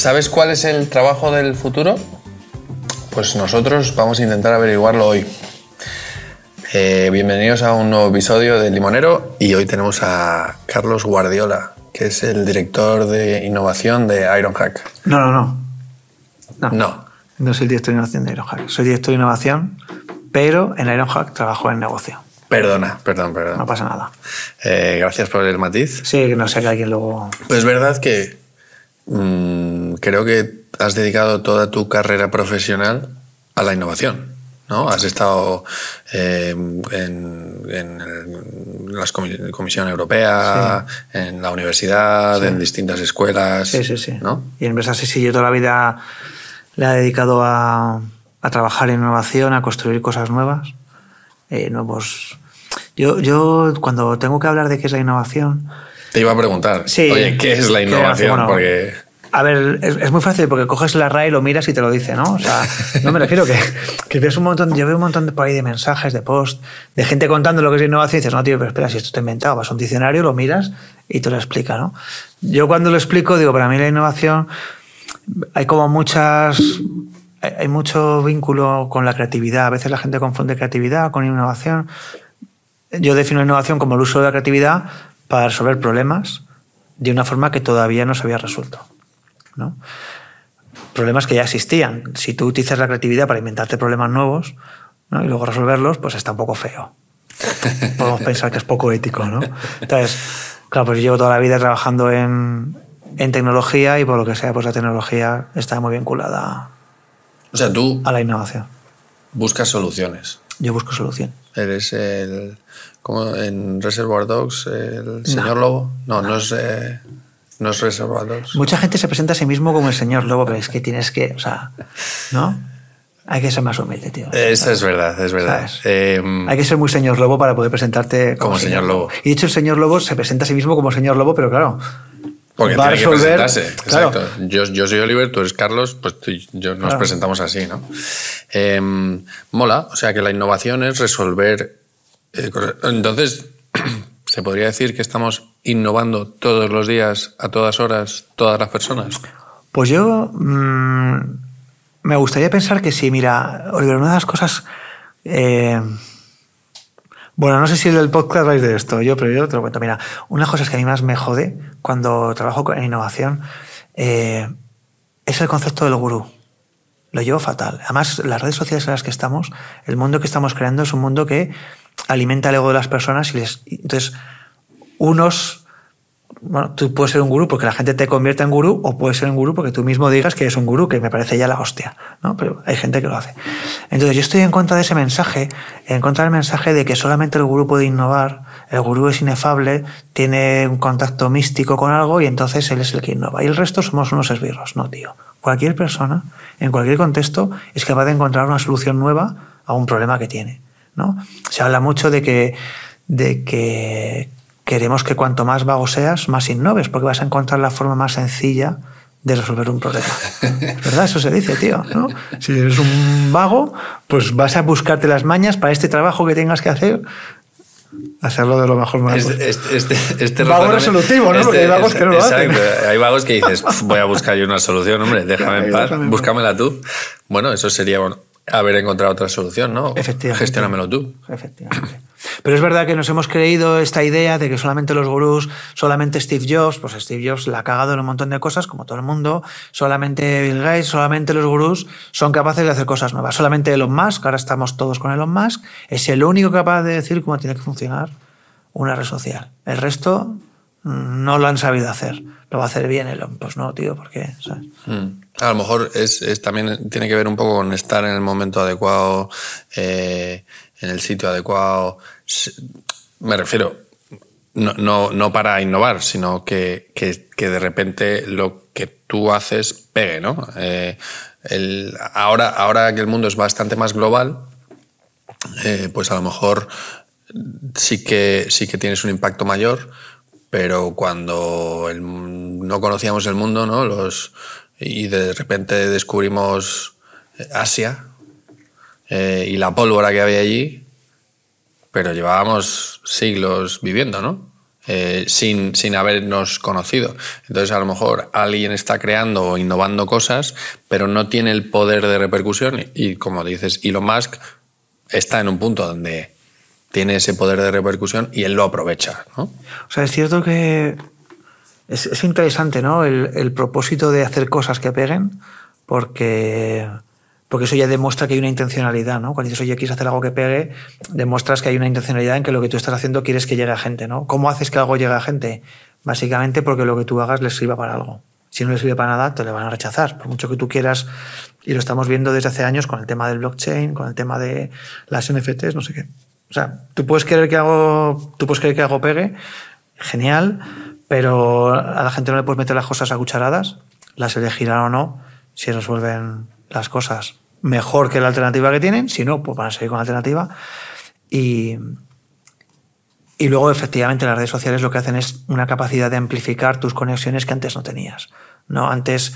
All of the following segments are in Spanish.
¿Sabes cuál es el trabajo del futuro? Pues nosotros vamos a intentar averiguarlo hoy. Eh, bienvenidos a un nuevo episodio de Limonero y hoy tenemos a Carlos Guardiola, que es el director de innovación de Ironhack. No, no, no. No. No. No soy el director de innovación de Ironhack. Soy director de innovación, pero en Ironhack trabajo en negocio. Perdona, perdón, perdón. No pasa nada. Eh, gracias por el matiz. Sí, que no sé que alguien luego. Pues es verdad que mm, creo que has dedicado toda tu carrera profesional a la innovación. ¿no? Has estado eh, en, la comi- Comisión Europea, en la universidad, Sí. en distintas escuelas. Sí, sí, sí. ¿no? Y en empresas sí, sí, yo toda la vida le he dedicado a, a trabajar en innovación, a construir cosas nuevas. eh, nuevos. Yo, yo, cuando tengo que hablar de qué es la innovación, Te iba a preguntar, Sí. oye, ¿qué es la ¿Qué innovación? bueno, Porque A ver, es, es muy fácil porque coges la RAE, lo miras y te lo dice, ¿no? O sea, no me refiero que, que ves un montón, yo veo un montón de por ahí de mensajes, de post, de gente contando lo que es innovación y dices, no, tío, pero espera, si esto está inventado, vas a un diccionario, lo miras y te lo explica, ¿no? Yo cuando lo explico, digo, para mí la innovación hay como muchas, hay mucho vínculo con la creatividad. A veces la gente confunde creatividad con innovación. Yo defino innovación como el uso de la creatividad para resolver problemas de una forma que todavía no se había resuelto. ¿no? Problemas que ya existían. Si tú utilizas la creatividad para inventarte problemas nuevos ¿no? y luego resolverlos, pues está un poco feo. Podemos pensar que es poco ético, ¿no? Entonces, claro, pues yo llevo toda la vida trabajando en, en tecnología y por lo que sea, pues la tecnología está muy vinculada o sea, tú a la innovación. buscas soluciones. Yo busco solución. Eres el. ¿Cómo? En Reservoir Dogs, el señor lobo. No, no es. eh, no es Reservoir Dogs. Mucha gente se presenta a sí mismo como el señor lobo, pero es que tienes que, o sea, ¿no? Hay que ser más humilde, tío. Eso es verdad, es verdad. Eh, Hay que ser muy señor lobo para poder presentarte como, Como señor lobo. Y de hecho, el señor lobo se presenta a sí mismo como señor lobo, pero claro. Porque va a resolver- presentarse. claro. Exacto. Yo, yo soy Oliver, tú eres Carlos, pues tú y yo nos Claro. presentamos así, ¿no? Eh, mola, o sea que la innovación es resolver. eh, cosas. Entonces, ¿se podría decir que estamos innovando todos los días, a todas horas, todas las personas? Pues yo mm, me gustaría pensar que sí. Mira, Oliver, una de las cosas. eh, bueno, no sé si el podcast vais de esto, yo, pero yo te lo cuento. Mira, una de las cosas que a mí más me jode cuando trabajo en innovación eh, es el concepto del gurú. Lo llevo fatal. Además, las redes sociales en las que estamos, el mundo que estamos creando es un mundo que alimenta el ego de las personas y les. Entonces, unos bueno, tú puedes ser un gurú porque la gente te convierte en gurú o puedes ser un gurú porque tú mismo digas que eres un gurú, que me parece ya la hostia, ¿no? Pero hay gente que lo hace. Entonces yo estoy en contra de ese mensaje, en contra del mensaje de que solamente el gurú puede innovar, el gurú es inefable, tiene un contacto místico con algo y entonces él es el que innova. Y el resto somos unos esbirros, no, tío. Cualquier persona, en cualquier contexto, es capaz de encontrar una solución nueva a un problema que tiene, ¿no? Se habla mucho de que, de que queremos que cuanto más vago seas, más innoves, porque vas a encontrar la forma más sencilla de resolver un problema. Es ¿Verdad? Eso se dice, tío. ¿no? Si eres un vago, pues vas a buscarte las mañas para este trabajo que tengas que hacer, hacerlo de lo mejor más Este, este, este, este Vago resolutivo, ¿no? Porque hay vagos que no lo exacto. hacen. Hay vagos que dices, "Pf, voy a buscar yo una solución, hombre, déjame en paz, Déjame en paz. búscamela tú. Bueno, eso sería bueno, haber encontrado otra solución, ¿no? Efectivamente. Gestiónamelo tú. Efectivamente. Pero es verdad que nos hemos creído esta idea de que solamente los gurús, solamente Steve Jobs, pues Steve Jobs la ha cagado en un montón de cosas, como todo el mundo, solamente Bill Gates, solamente los gurús son capaces de hacer cosas nuevas. Solamente Elon Musk, ahora estamos todos con Elon Musk, es el único capaz de decir cómo tiene que funcionar una red social. El resto mm, no lo han sabido hacer. Lo va a hacer bien Elon. Pues no, tío, ¿por qué? Mm. A lo mejor es también tiene que ver un poco con estar en el momento adecuado, eh, en el sitio adecuado. Me refiero, no, no, no para innovar, sino que, que, que de repente lo que tú haces pegue, ¿no? Eh, el- ahora, ahora que el mundo es bastante más global, eh, pues a lo mejor sí que, sí que tienes un impacto mayor, pero cuando el- no conocíamos el mundo, ¿no? Los, y de repente descubrimos Asia eh, y la pólvora que había allí, pero llevábamos siglos viviendo, ¿no? eh, sin, sin habernos conocido. Entonces, a lo mejor alguien está creando o innovando cosas, pero no tiene el poder de repercusión. Y como dices, Elon Musk está en un punto donde tiene ese poder de repercusión y él lo aprovecha. ¿no? O sea, es cierto que es, es interesante ¿no? El, el, propósito de hacer cosas que peguen, porque, porque eso ya demuestra que hay una intencionalidad. ¿no? Cuando dices, oye, quieres hacer algo que pegue, demuestras que hay una intencionalidad en que lo que tú estás haciendo quieres que llegue a gente. ¿no? ¿Cómo haces que algo llegue a gente? Básicamente porque lo que tú hagas les sirva para algo. Si no les sirve para nada, te le van a rechazar. Por mucho que tú quieras, y lo estamos viendo desde hace años con el tema del blockchain, con el tema de las NFTs, no sé qué. O sea, tú puedes querer que algo, tú puedes querer que algo pegue, genial, pero a la gente no le puedes meter las cosas a cucharadas, las elegirán o no, si resuelven las cosas mejor que la alternativa que tienen, si no, pues van a seguir con la alternativa. Y, y luego, efectivamente, las redes sociales lo que hacen es una capacidad de amplificar tus conexiones que antes no tenías. ¿no? Antes,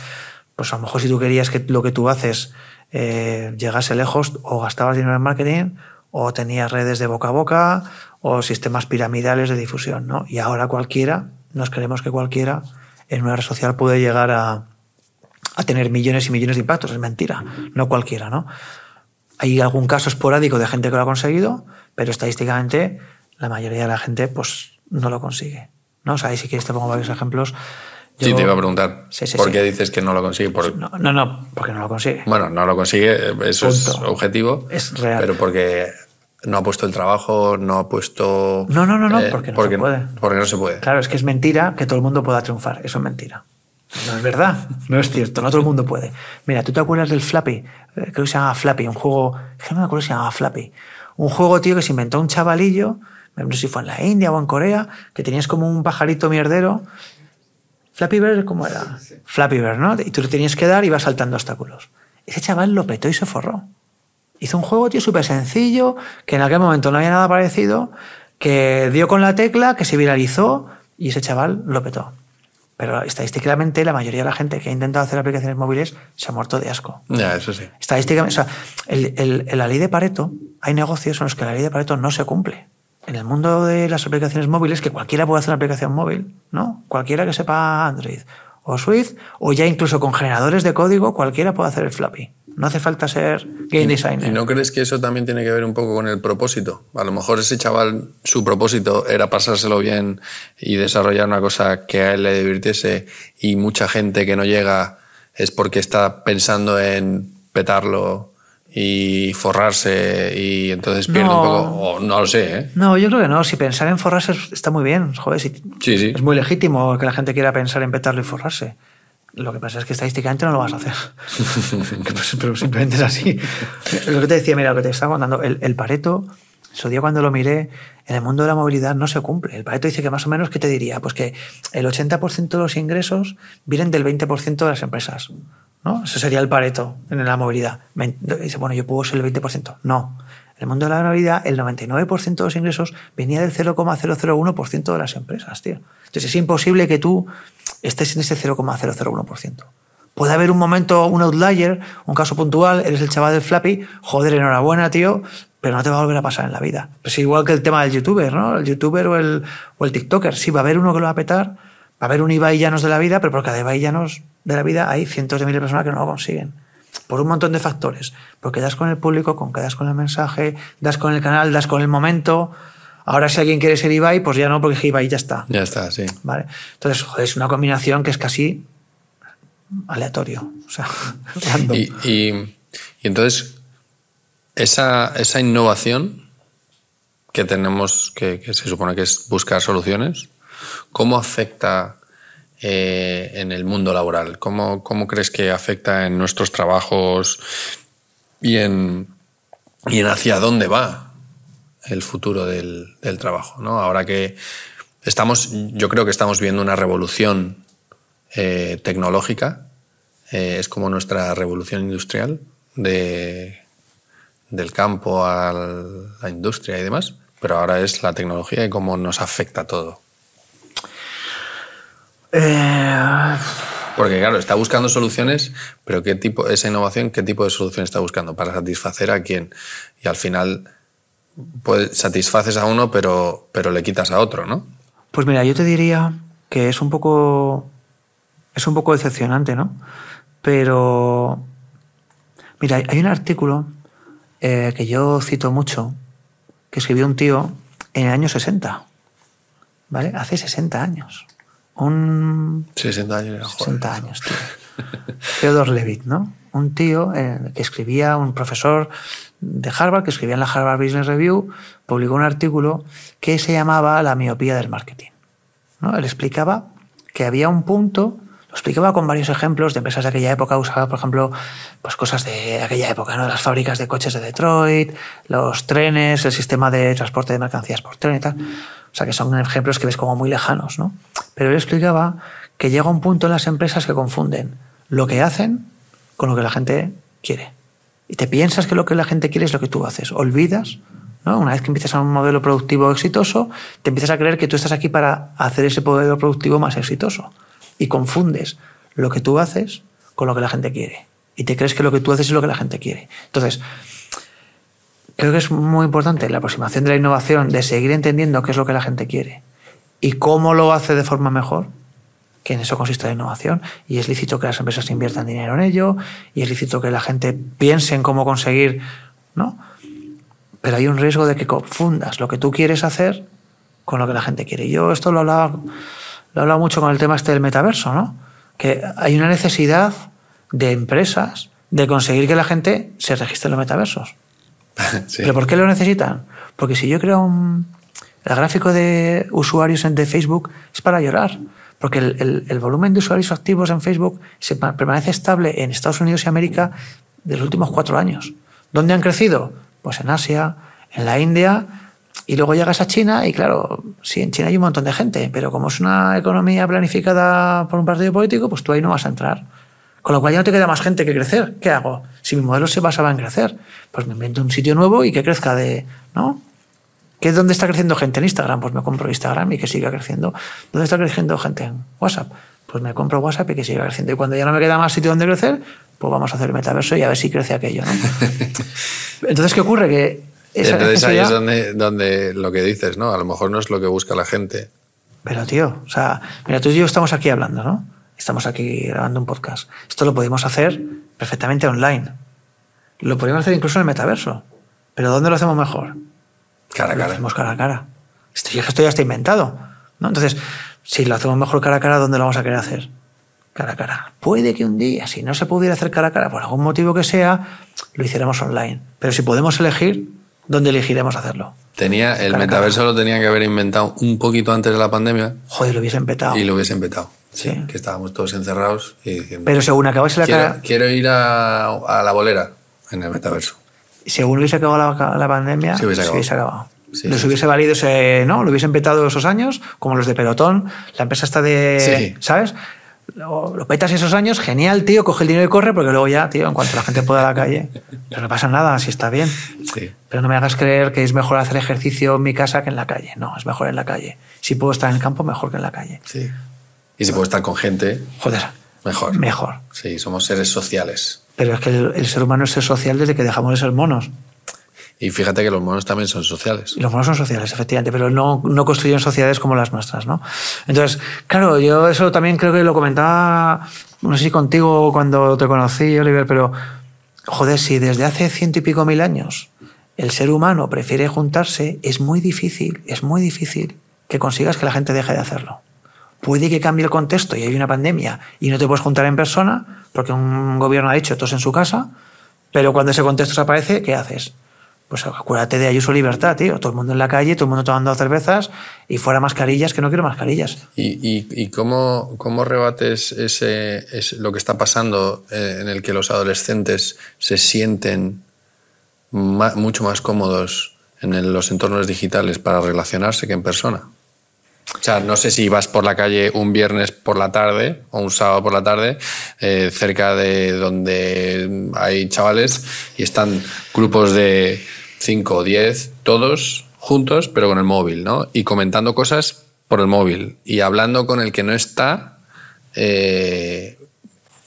pues a lo mejor si tú querías que lo que tú haces eh, llegase lejos, o gastabas dinero en marketing, o tenías redes de boca a boca, o sistemas piramidales de difusión. ¿no? Y ahora cualquiera, nos creemos que cualquiera en una red social puede llegar a, a tener millones y millones de impactos. Es mentira, no cualquiera. ¿no? Hay algún caso esporádico de gente que lo ha conseguido, pero estadísticamente la mayoría de la gente pues no lo consigue. ¿no? O sea, ahí si quieres te pongo varios ejemplos. Yo, sí, te iba a preguntar. Sí, sí, ¿Por qué dices que no lo consigue? Por... No, no, no, porque no lo consigue. Bueno, no lo consigue, eso Punto. es objetivo. Es real. Pero porque no ha puesto el trabajo, no ha puesto. No, no, no, no, eh, porque no porque, se puede. Porque no se puede. Claro, es que es mentira que todo el mundo pueda triunfar. Eso es mentira. No es verdad, no es cierto, no todo el mundo puede. Mira, ¿tú te acuerdas del Flappy? Creo que se llamaba Flappy, un juego. Es que no me acuerdo si se llamaba Flappy. Un juego, tío, que se inventó un chavalillo no sé si fue en la India o en Corea, que tenías como un pajarito mierdero. Flappy Bird, ¿cómo era? Sí, sí. Flappy Bird, ¿no? Y tú le tenías que dar y ibas saltando obstáculos. Ese chaval lo petó y se forró. Hizo un juego, tío, súper sencillo, que en aquel momento no había nada parecido, que dio con la tecla, que se viralizó y ese chaval lo petó. Pero estadísticamente la mayoría de la gente que ha intentado hacer aplicaciones móviles se ha muerto de asco. Ya, eso sí. Estadísticamente, o sea, el, el, en la ley de Pareto, hay negocios en los que la ley de Pareto no se cumple en el mundo de las aplicaciones móviles, que cualquiera puede hacer una aplicación móvil, ¿no? Cualquiera que sepa Android o Swift, o ya incluso con generadores de código, cualquiera puede hacer el Flappy. No hace falta ser game designer. ¿Y no crees que eso también tiene que ver un poco con el propósito? A lo mejor ese chaval, su propósito era pasárselo bien y desarrollar una cosa que a él le divirtiese y mucha gente que no llega es porque está pensando en petarlo y forrarse y entonces pierde No. un poco, no lo sé, ¿eh? No, yo creo que no. Si pensar en forrarse está muy bien. Joder, si- Sí, sí. es muy legítimo que la gente quiera pensar en petarlo y forrarse. Lo que pasa es que estadísticamente no lo vas a hacer. Pues- Pero simplemente es así. Lo que te decía, mira, lo que te estaba contando, el, el Pareto, su día cuando lo miré, en el mundo de la movilidad no se cumple. El Pareto dice que más o menos, ¿qué te diría? Pues que el 80% de los ingresos vienen del 20% de las empresas. ¿no? Eso sería el Pareto en la movilidad. Dice, bueno, yo puedo ser el 20%. No. En el mundo de la movilidad, el 99% de los ingresos venía del 0,001% de las empresas, tío. Entonces es imposible que tú estés en ese 0,001%. Puede haber un momento, un outlier, un caso puntual, eres el chaval del Flappy, joder, enhorabuena, tío, pero no te va a volver a pasar en la vida. Pues igual que el tema del youtuber, ¿no? El youtuber o el, o el tiktoker. Sí, va a haber uno que lo va a petar, va a haber un Ibai Llanos de la vida, pero por cada Ibai Llanos de la vida hay cientos de miles de personas que no lo consiguen. Por un montón de factores. Porque das con el público, con que das con el mensaje, das con el canal, das con el momento. Ahora si alguien quiere ser Ibai, pues ya no, porque Ibai ya está. Ya está, sí. ¿Vale? Entonces, joder, es una combinación que es casi aleatorio. O sea, random. Y, y- y entonces, esa, esa innovación que tenemos, que, que se supone que es buscar soluciones, ¿cómo afecta eh, en el mundo laboral? ¿Cómo, ¿Cómo crees que afecta en nuestros trabajos y en, y en hacia dónde va el futuro del, trabajo? ¿no? Ahora que estamos, yo creo que estamos viendo una revolución eh, tecnológica, eh, es como nuestra revolución industrial de, del campo a la industria y demás, pero ahora es la tecnología y cómo nos afecta todo. Eh, Porque claro, está buscando soluciones, pero ¿qué tipo, esa innovación, qué tipo de solución está buscando? Para satisfacer a quién. Y al final pues, satisfaces a uno, pero, pero le quitas a otro, ¿no? Pues mira, yo te diría que es un poco. Es un poco decepcionante, ¿no? Pero. Mira, hay un artículo eh, que yo cito mucho, que escribió un tío en el año 60. ¿Vale? Hace 60 años. Un. 60 años era 60 años, tío. Theodore Levitt, ¿no? Un tío eh, que escribía, un profesor de Harvard, que escribía en la Harvard Business Review, publicó un artículo que se llamaba La miopía del marketing. ¿no? Él explicaba que había un punto, lo explicaba con varios ejemplos de empresas de aquella época, usaba, por ejemplo, pues cosas de aquella época, ¿no? las fábricas de coches de Detroit, los trenes, el sistema de transporte de mercancías por tren y tal. O sea, que son ejemplos que ves como muy lejanos, ¿no? Pero él explicaba que llega un punto en las empresas que confunden lo que hacen con lo que la gente quiere. Y te piensas que lo que la gente quiere es lo que tú haces. Olvidas, ¿no? Una vez que empiezas a un modelo productivo exitoso, te empiezas a creer que tú estás aquí para hacer ese modelo productivo más exitoso. Y confundes lo que tú haces con lo que la gente quiere. Y te crees que lo que tú haces es lo que la gente quiere. Entonces, creo que es muy importante la aproximación de la innovación, de seguir entendiendo qué es lo que la gente quiere y cómo lo hace de forma mejor, que en eso consiste la innovación. Y es lícito que las empresas inviertan dinero en ello, y es lícito que la gente piense en cómo conseguir, ¿no? Pero hay un riesgo de que confundas lo que tú quieres hacer con lo que la gente quiere. Yo esto lo hablaba, lo he hablado mucho con el tema este del metaverso, ¿no? Que hay una necesidad de empresas de conseguir que la gente se registre en los metaversos. Sí. ¿Pero por qué lo necesitan? Porque si yo creo un, el gráfico de usuarios de Facebook es para llorar. Porque el, volumen de usuarios activos en Facebook se permanece estable en Estados Unidos y América de los últimos cuatro años. ¿Dónde han crecido? Pues en Asia, en la India, y luego llegas a China y claro, sí, en China hay un montón de gente, pero como es una economía planificada por un partido político, pues tú ahí no vas a entrar. Con lo cual ya no te queda más gente que crecer. ¿Qué hago? Si mi modelo se basaba en crecer, pues me invento un sitio nuevo y que crezca de... ¿No? ¿Qué es dónde está creciendo gente en Instagram? Pues me compro Instagram y que siga creciendo. ¿Dónde está creciendo gente en WhatsApp? Pues me compro WhatsApp y que siga creciendo. Y cuando ya no me queda más sitio donde crecer, pues vamos a hacer el metaverso y a ver si crece aquello, ¿no? Entonces, ¿qué ocurre? Que esa Entonces ahí es donde, donde lo que dices, ¿no? A lo mejor no es lo que busca la gente. Pero tío, o sea, mira, tú y yo estamos aquí hablando, ¿no? Estamos aquí grabando un podcast. Esto lo podemos hacer perfectamente online. Lo podríamos hacer incluso en el metaverso. Pero ¿dónde lo hacemos mejor? Cara a Lo cara. hacemos cara a cara. Esto, ya- esto ya está inventado. ¿no? Entonces, si lo hacemos mejor cara a cara, ¿dónde lo vamos a querer hacer? Cara a cara. Puede que un día, si no se pudiera hacer cara a cara, por algún motivo que sea, lo hiciéramos online. Pero si podemos elegir, ¿dónde elegiremos hacerlo? Tenía, el Cara a cara. metaverso lo tenían que haber inventado un poquito antes de la pandemia Joder, lo hubiesen petado. y lo hubiesen petado. Sí. Que estábamos todos encerrados y diciendo, Pero según acabase la quiero, cara, quiero ir a, a la bolera en el metaverso. Según hubiese acabado la, la pandemia, Se hubiese se acabado. hubiese acabado. Sí, Les sí, hubiese valido ese, ¿no? Lo hubiesen petado esos años, como los de Pelotón, la empresa está de, Sí. ¿sabes? Lo, lo petas esos años, genial, tío, coge el dinero y corre, porque luego ya, tío, en cuanto la gente pueda a la calle, pero no pasa nada, si está bien. Sí. Pero no me hagas creer que es mejor hacer ejercicio en mi casa que en la calle. No, es mejor en la calle. Si puedo estar en el campo, mejor que en la calle. sí. Y si puedo estar con gente, Joder, mejor. mejor. Sí, somos seres sociales. Pero es que el, el ser humano es social desde que dejamos de ser monos. Y fíjate que los monos también son sociales. Y los monos son sociales, efectivamente, pero no, no construyen sociedades como las nuestras, ¿no? Entonces, claro, yo eso también creo que lo comentaba, no sé si contigo cuando te conocí, Oliver, pero, joder, si desde hace ciento y pico mil años el ser humano prefiere juntarse, es muy difícil, es muy difícil que consigas que la gente deje de hacerlo. Puede que cambie el contexto y hay una pandemia y no te puedes juntar en persona porque un gobierno ha dicho todos en su casa, pero cuando ese contexto desaparece, ¿qué haces? Pues acuérdate de Ayuso Libertad, tío. Todo el mundo en la calle, todo el mundo tomando cervezas y fuera mascarillas, que no quiero mascarillas. ¿Y, cómo, cómo rebates ese, ese- lo que está pasando eh, en el que los adolescentes se sienten mucho más cómodos en los entornos digitales para relacionarse que en persona? O sea, no sé si vas por la calle un viernes por la tarde o un sábado por la tarde, eh, cerca de donde hay chavales y están grupos de 5 o 10, todos juntos, pero con el móvil, ¿no? Y comentando cosas por el móvil y hablando con el que no está eh,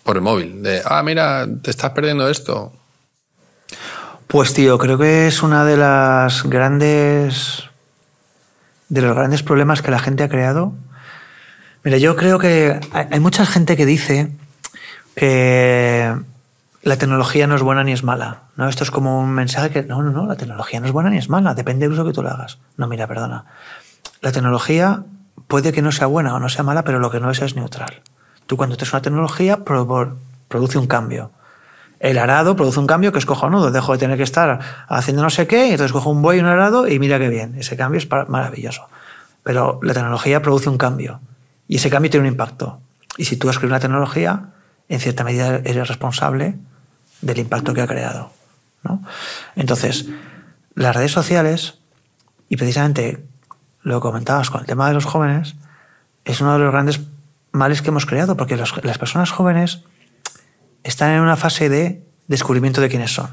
por el móvil. De, ah, mira, te estás perdiendo esto. Pues tío, creo que es una de las grandes de los grandes problemas que la gente ha creado. Mira, yo creo que hay, mucha gente que dice que la tecnología no es buena ni es mala. ¿no? Esto es como un mensaje que no, no, no, la tecnología no es buena ni es mala, depende del uso que tú le hagas. No, mira, perdona. La tecnología puede que no sea buena o no sea mala, pero lo que no es es neutral. Tú cuando tienes una tecnología pro- produce un cambio. El arado produce un cambio que es cojonudo. Dejo de tener que estar haciendo no sé qué, y entonces cojo un buey y un arado y mira qué bien. Ese cambio es maravilloso. Pero la tecnología produce un cambio y ese cambio tiene un impacto. Y si tú escribes una tecnología, en cierta medida eres responsable del impacto que ha creado. ¿no? Entonces, las redes sociales, y precisamente lo comentabas con el tema de los jóvenes, es uno de los grandes males que hemos creado, porque las personas jóvenes están en una fase de descubrimiento de quiénes son.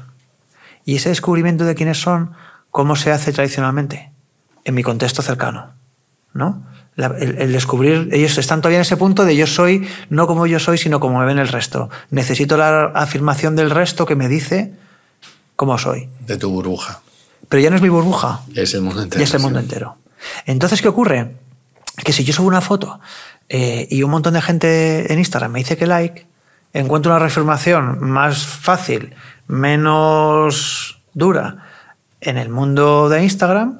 Y ese descubrimiento de quiénes son, ¿cómo se hace tradicionalmente? En mi contexto cercano. ¿no? La- el, el descubrir, ellos están todavía en ese punto de yo soy, no como yo soy, sino como me ven el resto. Necesito la afirmación del resto que me dice cómo soy. De tu burbuja. Pero ya no es mi burbuja, Es el mundo entero. ya es el mundo sí. entero. Entonces, ¿qué ocurre? Que si yo subo una foto eh, y un montón de gente en Instagram me dice que like, encuentro una reafirmación más fácil, menos dura en el mundo de Instagram,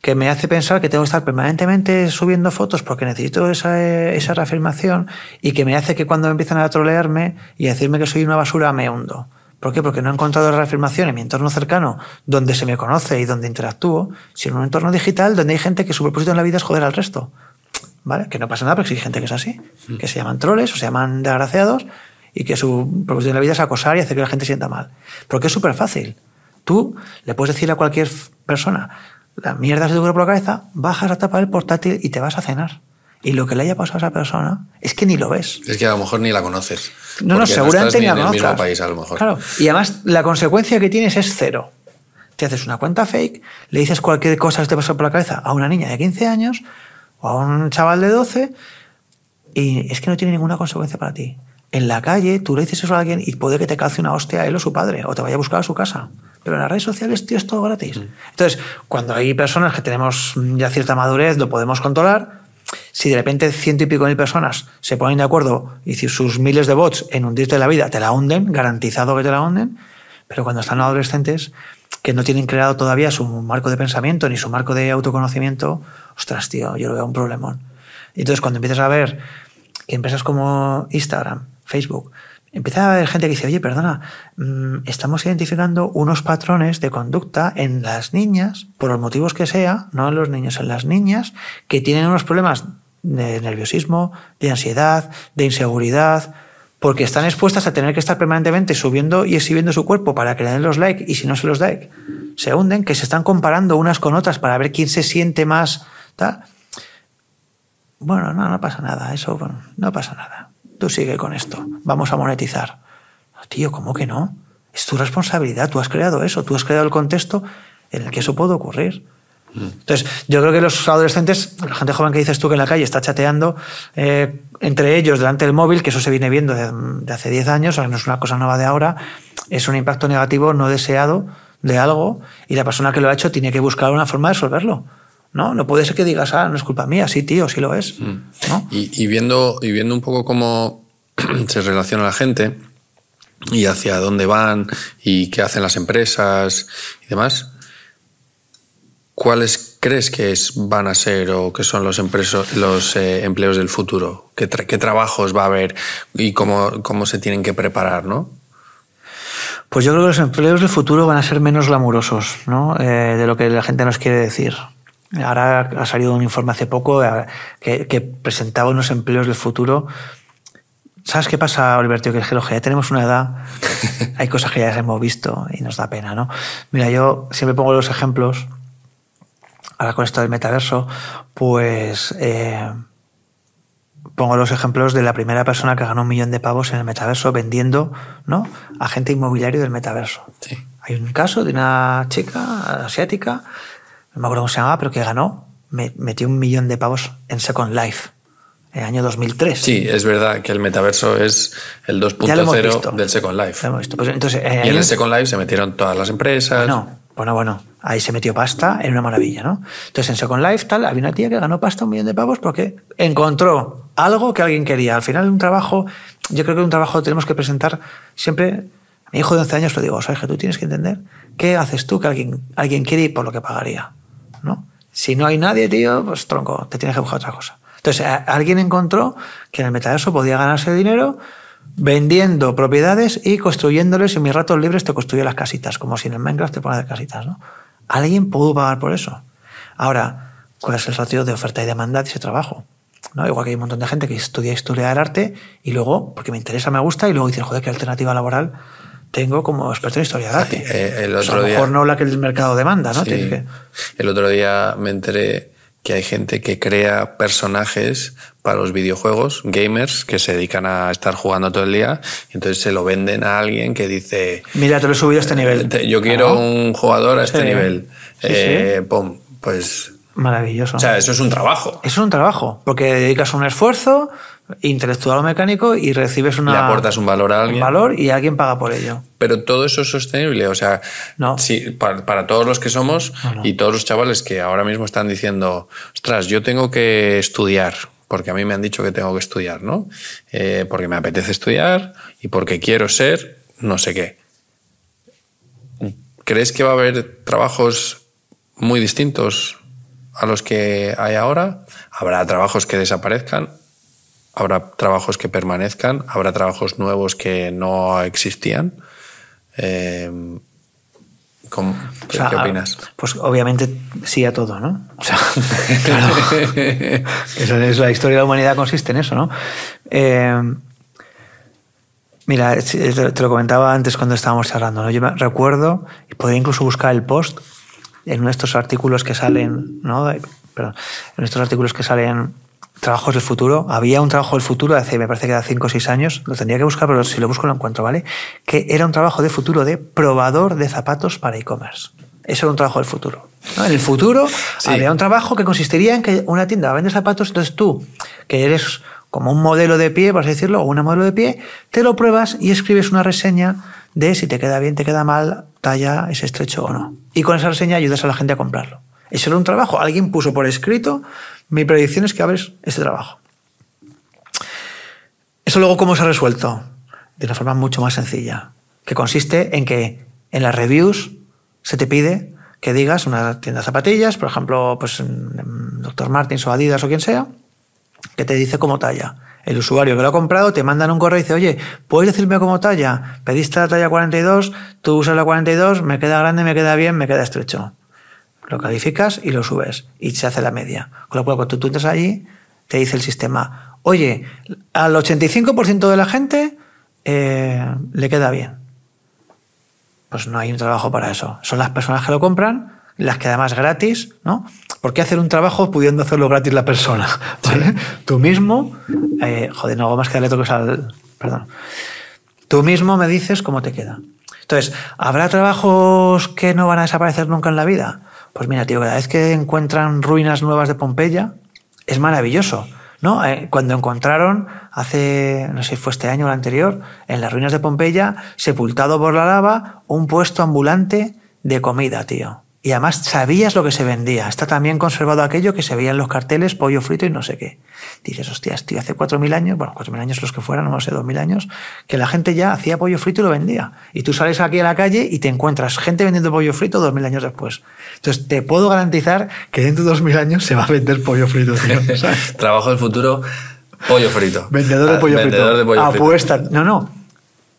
que me hace pensar que tengo que estar permanentemente subiendo fotos porque necesito esa, esa reafirmación y que me hace que cuando empiezan a trolearme y a decirme que soy una basura me hundo. ¿Por qué? Porque no he encontrado reafirmación en mi entorno cercano donde se me conoce y donde interactúo, sino en un entorno digital donde hay gente que su propósito en la vida es joder al resto. ¿Vale? Que no pasa nada, porque hay gente que es así, que se llaman troles o se llaman desgraciados y que su propósito en la vida es acosar y hacer que la gente sienta mal. Porque es súper fácil. Tú le puedes decir a cualquier persona, la mierda se te ocurre por la cabeza, bajas a tapar el portátil y te vas a cenar. Y lo que le haya pasado a esa persona es que ni lo ves. Es que a lo mejor ni la conoces. No, no, seguramente estás ni ni la en el mismo conozcas. país, a lo mejor. Claro. Y además, la consecuencia que tienes es cero. Te haces una cuenta fake, le dices cualquier cosa que te pasa por la cabeza a una niña de 15 años o a un chaval de 12 y es que no tiene ninguna consecuencia para ti. En la calle, tú le dices eso a alguien y puede que te calce una hostia a él o su padre o te vaya a buscar a su casa. Pero en las redes sociales, tío, es todo gratis. Entonces, cuando hay personas que tenemos ya cierta madurez, lo podemos controlar. Si de repente ciento y pico mil personas se ponen de acuerdo y si sus miles de bots en hundirte la vida te la hunden, garantizado que te la hunden, pero cuando están adolescentes que no tienen creado todavía su marco de pensamiento ni su marco de autoconocimiento, ostras, tío, yo lo veo un problemón. Y entonces cuando empiezas a ver que empresas como Instagram, Facebook, empieza a haber gente que dice, oye, perdona, mm, estamos identificando unos patrones de conducta en las niñas, por los motivos que sea, no en los niños, en las niñas, que tienen unos problemas de nerviosismo, de ansiedad, de inseguridad, porque están expuestas a tener que estar permanentemente subiendo y exhibiendo su cuerpo para que le den los likes y si no se los like, se hunden, que se están comparando unas con otras para ver quién se siente más. tal. Bueno, no, no pasa nada, eso bueno, no pasa nada. Tú sigue con esto, vamos a monetizar. No, tío, ¿cómo que no? Es tu responsabilidad, tú has creado eso, tú has creado el contexto en el que eso puede ocurrir. Entonces, yo creo que los adolescentes, la gente joven que dices tú que en la calle está chateando eh, entre ellos delante del móvil, que eso se viene viendo de, de hace 10 años, o sea, no es una cosa nueva de ahora, es un impacto negativo no deseado de algo y la persona que lo ha hecho tiene que buscar una forma de resolverlo. ¿No? No puede ser que digas, ah, no es culpa mía, sí, tío, sí lo es. ¿no? Y, y viendo, y viendo un poco cómo se relaciona la gente y hacia dónde van y qué hacen las empresas y demás, ¿cuáles crees que es, van a ser o que son los, los eh, empleos del futuro? ¿Qué, tra- qué trabajos va a haber y cómo, cómo se tienen que preparar? ¿no? Pues yo creo que los empleos del futuro van a ser menos glamurosos ¿no? Eh, de lo que la gente nos quiere decir. Ahora ha salido un informe hace poco eh, que, que presentaba unos empleos del futuro. ¿Sabes qué pasa, Oliver? Tío? Que es que los que ya tenemos una edad, hay cosas que ya hemos visto y nos da pena, ¿no? Mira, yo siempre pongo los ejemplos, ahora con esto del metaverso, pues eh, pongo los ejemplos de la primera persona que ganó un millón de pavos en el metaverso vendiendo, ¿no? Agente inmobiliario del metaverso. Sí. Hay un caso de una chica asiática, no me acuerdo cómo se llamaba, pero que ganó, me- metió un millón de pavos en Second Life, en el año 2003. Sí, es verdad que el metaverso es el Ya lo hemos visto. 2.0 del Second Life. hemos visto. Pues entonces, eh, Y en el Second Life se metieron todas las empresas. Bueno, Bueno, bueno, ahí se metió pasta, era una maravilla, ¿no? Entonces en Second Life, tal, había una tía que ganó pasta un millón de pavos porque encontró algo que alguien quería. Al final, un trabajo, yo creo que un trabajo tenemos que presentar siempre. A mi hijo de 11 años le digo, que tú tienes que entender qué haces tú que alguien, alguien quiere y por lo que pagaría, ¿no? Si no hay nadie, tío, pues tronco, te tienes que buscar otra cosa. Entonces, alguien encontró que en el metaverso podía ganarse dinero vendiendo propiedades y construyéndoles. En mis ratos libres te construyo las casitas, como si en el Minecraft te pones casitas, ¿no? Alguien pudo pagar por eso. Ahora, ¿cuál es el ratio de oferta y demanda de ese trabajo? ¿No? Igual que hay un montón de gente que estudia historia del arte y luego, porque me interesa, me gusta, y luego dices, joder, qué alternativa laboral tengo como experto en historia del arte. Eh, el otro a lo día, mejor no la que el mercado demanda, ¿no? Sí. Que... El otro día me enteré que hay gente que crea personajes para los videojuegos, gamers, que se dedican a estar jugando todo el día, y entonces se lo venden a alguien que dice... Mira, te lo he subido a este nivel. Yo quiero un jugador a este Sí. nivel. Sí, Eh, pum, pues... Maravilloso. O sea, eso es un trabajo. Eso es un trabajo, porque dedicas un esfuerzo intelectual o mecánico y recibes una, Le aportas un valor a un alguien. valor y alguien paga por ello. Pero todo eso es sostenible. O sea, No. sí, para, para todos los que somos No, no. y todos los chavales que ahora mismo están diciendo, ostras, yo tengo que estudiar, porque a mí me han dicho que tengo que estudiar, ¿no? Eh, porque me apetece estudiar y porque quiero ser no sé qué. ¿Crees que va a haber trabajos muy distintos a los que hay ahora? Habrá trabajos que desaparezcan, habrá trabajos que permanezcan, habrá trabajos nuevos que no existían. Eh, ¿cómo- O ¿Qué, sea, qué opinas? Pues obviamente sí a todo, ¿no? O sea, claro. Eso es, la historia de la humanidad consiste en eso, ¿no? Eh, mira, te lo comentaba antes cuando estábamos charlando, ¿no? Yo me recuerdo, y podría incluso buscar el post en uno de estos artículos que salen, ¿no? Perdón, en estos artículos que salen trabajos del futuro. Había un trabajo del futuro hace, me parece que era 5 o 6 años, lo tendría que buscar, pero si lo busco lo encuentro, ¿vale? Que era un trabajo de futuro de probador de zapatos para e-commerce. Eso era un trabajo del futuro. ¿no? En el futuro Sí. había un trabajo que consistiría en que una tienda vende zapatos, entonces tú, que eres como un modelo de pie, por así decirlo, o una modelo de pie, te lo pruebas y escribes una reseña de si te queda bien, te queda mal, talla, es estrecho o no. Y con esa reseña ayudas a la gente a comprarlo. Eso era un trabajo. Alguien puso por escrito, mi predicción es que abres este trabajo. Eso luego, ¿cómo se ha resuelto? De una forma mucho más sencilla, que consiste en que en las reviews se te pide que digas una tienda de zapatillas, por ejemplo, pues Dr. Martins o Adidas o quien sea, que te dice cómo talla. El usuario que lo ha comprado te mandan un correo y dice, oye, ¿puedes decirme cómo talla? Pediste la talla 42, tú usas la 42, me queda grande, me queda bien, me queda estrecho. Lo calificas y lo subes y se hace la media. Con lo cual, cuando tú entras allí, te dice el sistema, oye, al 85% de la gente eh, le queda bien. Pues no hay un trabajo para eso. Son las personas que lo compran, las que además gratis, ¿no? ¿Por qué hacer un trabajo pudiendo hacerlo gratis la persona? ¿Vale? Tú mismo, eh, joder, no hago más que darle toques al. Perdón. Tú mismo me dices cómo te queda. Entonces, ¿habrá trabajos que no van a desaparecer nunca en la vida? Pues mira, tío, cada vez que encuentran ruinas nuevas de Pompeya, es maravilloso. ¿no? Eh, cuando encontraron, hace, no sé si fue este año o el anterior, en las ruinas de Pompeya, sepultado por la lava, un puesto ambulante de comida, tío. Y además sabías lo que se vendía. Está también conservado aquello que se veía en los carteles, pollo frito y no sé qué. Dices, hostias, tío, hace 4.000 años, bueno, 4.000 años los que fueran, no sé, 2.000 años, que la gente ya hacía pollo frito y lo vendía. Y tú sales aquí a la calle y te encuentras gente vendiendo pollo frito 2.000 años después. Entonces, te puedo garantizar que dentro de 2.000 años se va a vender pollo frito, tío. ¿sabes? Trabajo del futuro, pollo frito. Vendedor de Ah, pollo vendedor frito. de pollo frito. Apuesta. No, no.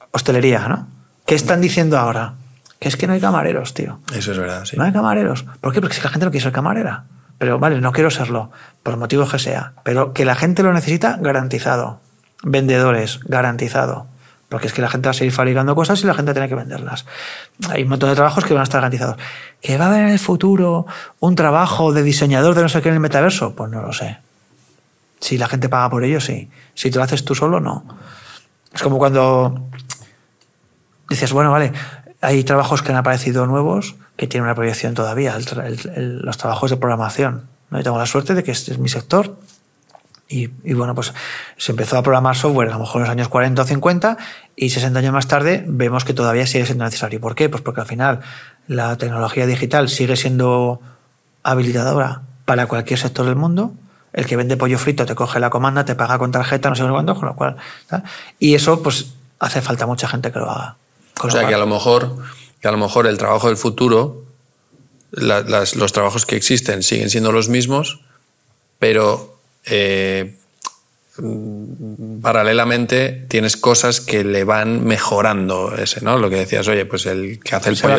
Hostelería, ¿no? ¿Qué están diciendo ahora? Que es que no hay camareros, tío. Eso es verdad, sí. No hay camareros. ¿Por qué? Porque si la gente no quiere ser camarera. Pero vale, no quiero serlo, por motivos que sea. Pero que la gente lo necesita, garantizado. Vendedores, garantizado. Porque es que la gente va a seguir fabricando cosas y la gente tiene que venderlas. Hay un montón de trabajos que van a estar garantizados. ¿Que va a haber en el futuro un trabajo de diseñador de no sé qué en el metaverso? Pues no lo sé. Si la gente paga por ello, sí. Si te lo haces tú solo, no. Es como cuando dices, bueno, vale, hay trabajos que han aparecido nuevos que tienen una proyección todavía, los trabajos de programación. ¿no? Y tengo la suerte de que este es mi sector. Y, y, bueno, pues se empezó a programar software a lo mejor en los años 40 o 50 y 60 años más tarde vemos que todavía sigue siendo necesario. ¿Por qué? Pues porque al final la tecnología digital sigue siendo habilitadora para cualquier sector del mundo. El que vende pollo frito te coge la comanda, te paga con tarjeta, no sé cuándo, con lo cual. Y eso, pues, hace falta mucha gente que lo haga. O sea, que a lo mejor, que a lo mejor el trabajo del futuro, los trabajos que existen siguen siendo los mismos, pero eh, paralelamente tienes cosas que le van mejorando ese, ¿no? Lo que decías, oye, pues el que hace el, pollo,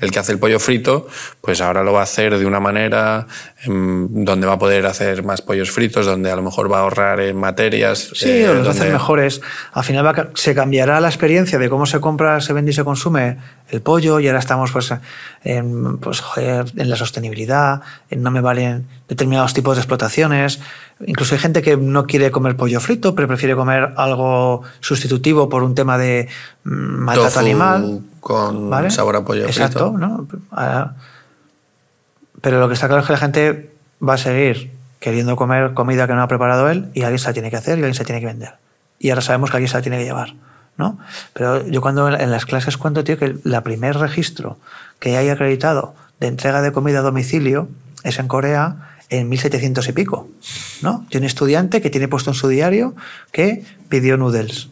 el, que hace el pollo frito, pues ahora lo va a hacer de una manera em, donde va a poder hacer más pollos fritos, donde a lo mejor va a ahorrar en materias. Sí, eh, o los hacer mejores. Al final se cambiará la experiencia de cómo se compra, se vende y se consume el pollo y ahora estamos pues en, pues, en la sostenibilidad, en no me valen determinados tipos de explotaciones. Incluso hay gente que no quiere comer pollo frito, pero prefiere comer algo sustitutivo por un tema de mm, maltrato animal. Con sabor a pollo Exacto, ¿no? Pero lo que está claro es que la gente va a seguir queriendo comer comida que no ha preparado él y alguien se la tiene que hacer y alguien se la tiene que vender. Y ahora sabemos que alguien se la tiene que llevar. ¿no? Pero yo cuando en las clases cuento, tío, que el primer registro que hay acreditado de entrega de comida a domicilio es en Corea en 1700 y pico, ¿no? Tiene un estudiante que tiene puesto en su diario que pidió noodles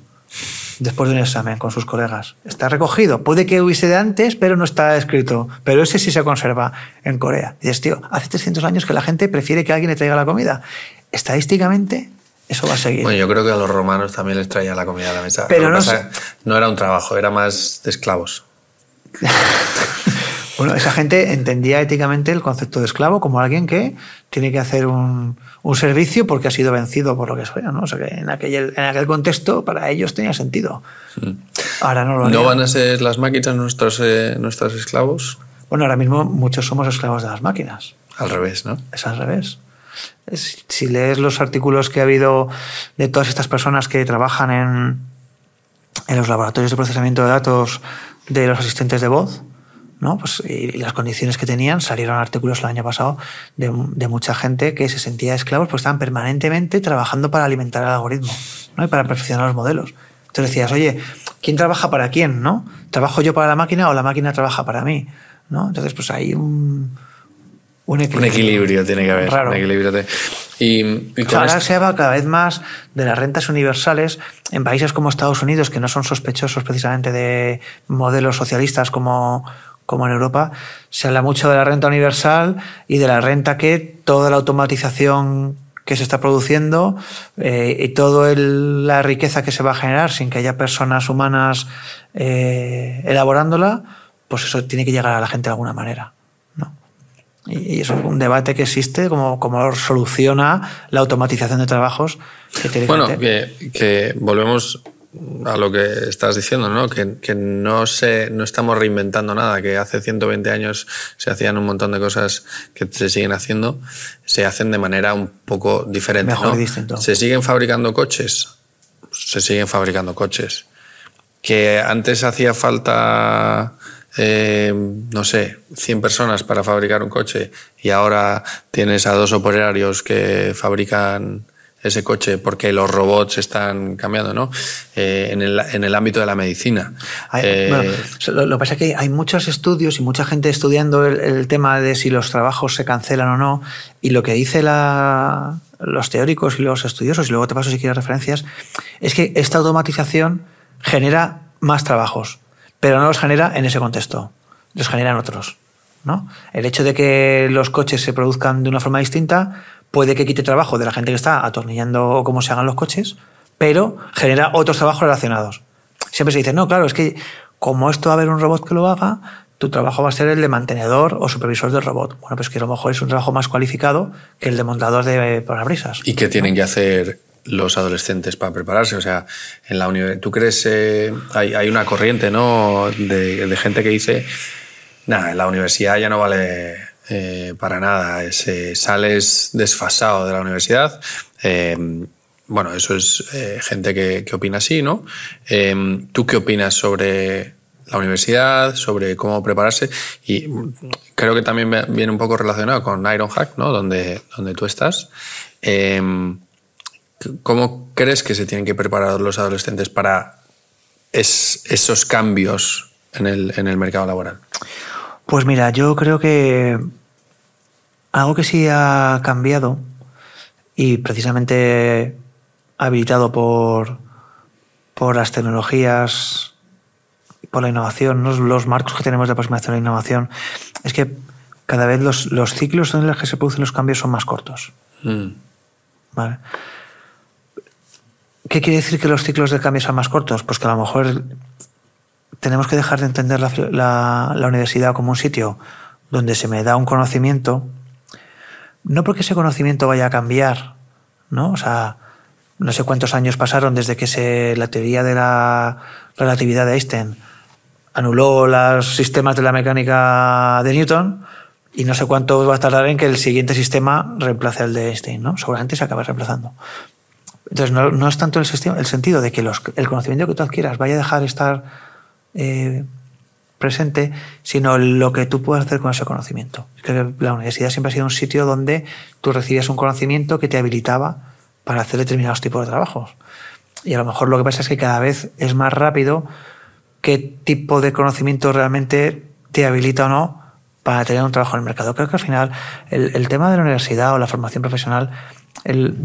después de un examen con sus colegas. Está recogido. Puede que hubiese de antes, pero no está escrito. Pero ese sí se conserva en Corea. Y dices, tío, hace 300 años que la gente prefiere que alguien le traiga la comida. Estadísticamente, eso va a seguir. Bueno, yo creo que a los romanos también les traía la comida a la mesa. Pero no, no era un trabajo, era más de esclavos. Bueno, esa gente entendía éticamente el concepto de esclavo como alguien que tiene que hacer un, servicio porque ha sido vencido por lo que sea, ¿no? O sea que en aquel, en aquel contexto para ellos tenía sentido. Ahora no lo ¿No van a ser las máquinas nuestros, eh, nuestros esclavos? Bueno, ahora mismo muchos somos esclavos de las máquinas. Al revés, ¿no? Es al revés. si lees los artículos que ha habido de todas estas personas que trabajan en, en los laboratorios de procesamiento de datos de los asistentes de voz, ¿no? Pues, y, las condiciones que tenían, salieron artículos el año pasado de, mucha gente que se sentía esclavos, pues estaban permanentemente trabajando para alimentar el algoritmo ¿no? y para perfeccionar los modelos. Entonces decías, oye, ¿quién trabaja para quién? ¿no? ¿Trabajo yo para la máquina o la máquina trabaja para mí? ¿no? Entonces, pues hay un, un equilibrio. tiene que haber. Un equilibrio Y, ahora se habla cada vez más de las rentas universales en países como Estados Unidos, que no son sospechosos precisamente de modelos socialistas como, como en Europa, se habla mucho de la renta universal y de la renta que toda la automatización que se está produciendo eh, y toda la riqueza que se va a generar sin que haya personas humanas eh, elaborándola, pues eso tiene que llegar a la gente de alguna manera. ¿no? Y, es un debate que existe, como, como soluciona la automatización de trabajos que tiene Bueno, que, que volvemos a lo que estás diciendo, ¿no? Que, que, no, se, no estamos reinventando nada, que hace 120 años se hacían un montón de cosas que se siguen haciendo, se hacen de manera un poco diferente. Mejor distinto. Se siguen fabricando coches, se siguen fabricando coches. Que antes hacía falta, eh, no sé, 100 personas para fabricar un coche y ahora tienes a dos operarios que fabrican ese coche porque los robots están cambiando, ¿no? Eh, en, el, en, el, ámbito de la medicina. Eh, lo, que pasa es que hay muchos estudios y mucha gente estudiando el, tema de si los trabajos se cancelan o no, y lo que dice la, los teóricos y los estudiosos, y luego te paso si quieres referencias, es que esta automatización genera más trabajos, pero no los genera en ese contexto, los genera en otros. ¿no? El hecho de que los coches se produzcan de una forma distinta puede que quite trabajo de la gente que está atornillando cómo se hagan los coches, pero genera otros trabajos relacionados. Siempre se dice, no, claro, es que como esto va a haber un robot que lo haga, tu trabajo va a ser el de mantenedor o supervisor del robot. Bueno, pues que a lo mejor es un trabajo más cualificado que el de montador de parabrisas. ¿Y qué tienen que hacer los adolescentes para prepararse? O sea, en la universidad, ¿tú crees, eh, hay, hay, una corriente, ¿no? De, de gente que dice, nada, en la universidad ya no vale eh, para nada. sales desfasado de la universidad. Eh, bueno, eso es eh, gente que, opina así, ¿no? ¿Tú qué opinas sobre la universidad, sobre cómo prepararse? Y creo que también viene un poco relacionado con Ironhack, ¿no? Donde, donde tú estás. ¿Cómo crees que se tienen que preparar los adolescentes para esos cambios en el, en el mercado laboral? Pues mira, yo creo que algo que sí ha cambiado y precisamente habilitado por, por las tecnologías, por la innovación, los marcos que tenemos de aproximación a la innovación, es que cada vez los, los, ciclos en los que se producen los cambios son más cortos. Mm. ¿Vale? ¿Qué quiere decir que los ciclos de cambio sean más cortos? Pues que a lo mejor tenemos que dejar de entender la, la, universidad como un sitio donde se me da un conocimiento, no porque ese conocimiento vaya a cambiar, ¿no? O sea, no sé cuántos años pasaron desde que se, la teoría de la relatividad de Einstein anuló los sistemas de la mecánica de Newton y no sé cuánto va a tardar en que el siguiente sistema reemplace al de Einstein, ¿no? Seguramente se acabe reemplazando. Entonces, no, es tanto el, el sentido de que el conocimiento que tú adquieras vaya a dejar de estar eh, presente, sino lo que tú puedes hacer con ese conocimiento. la universidad siempre ha sido un sitio donde tú recibías un conocimiento que te habilitaba para hacer determinados tipos de trabajos. Y a lo mejor lo que pasa es que cada vez es más rápido qué tipo de conocimiento realmente te habilita o no para tener un trabajo en el mercado. Creo que al final el tema de la universidad o la formación profesional, el,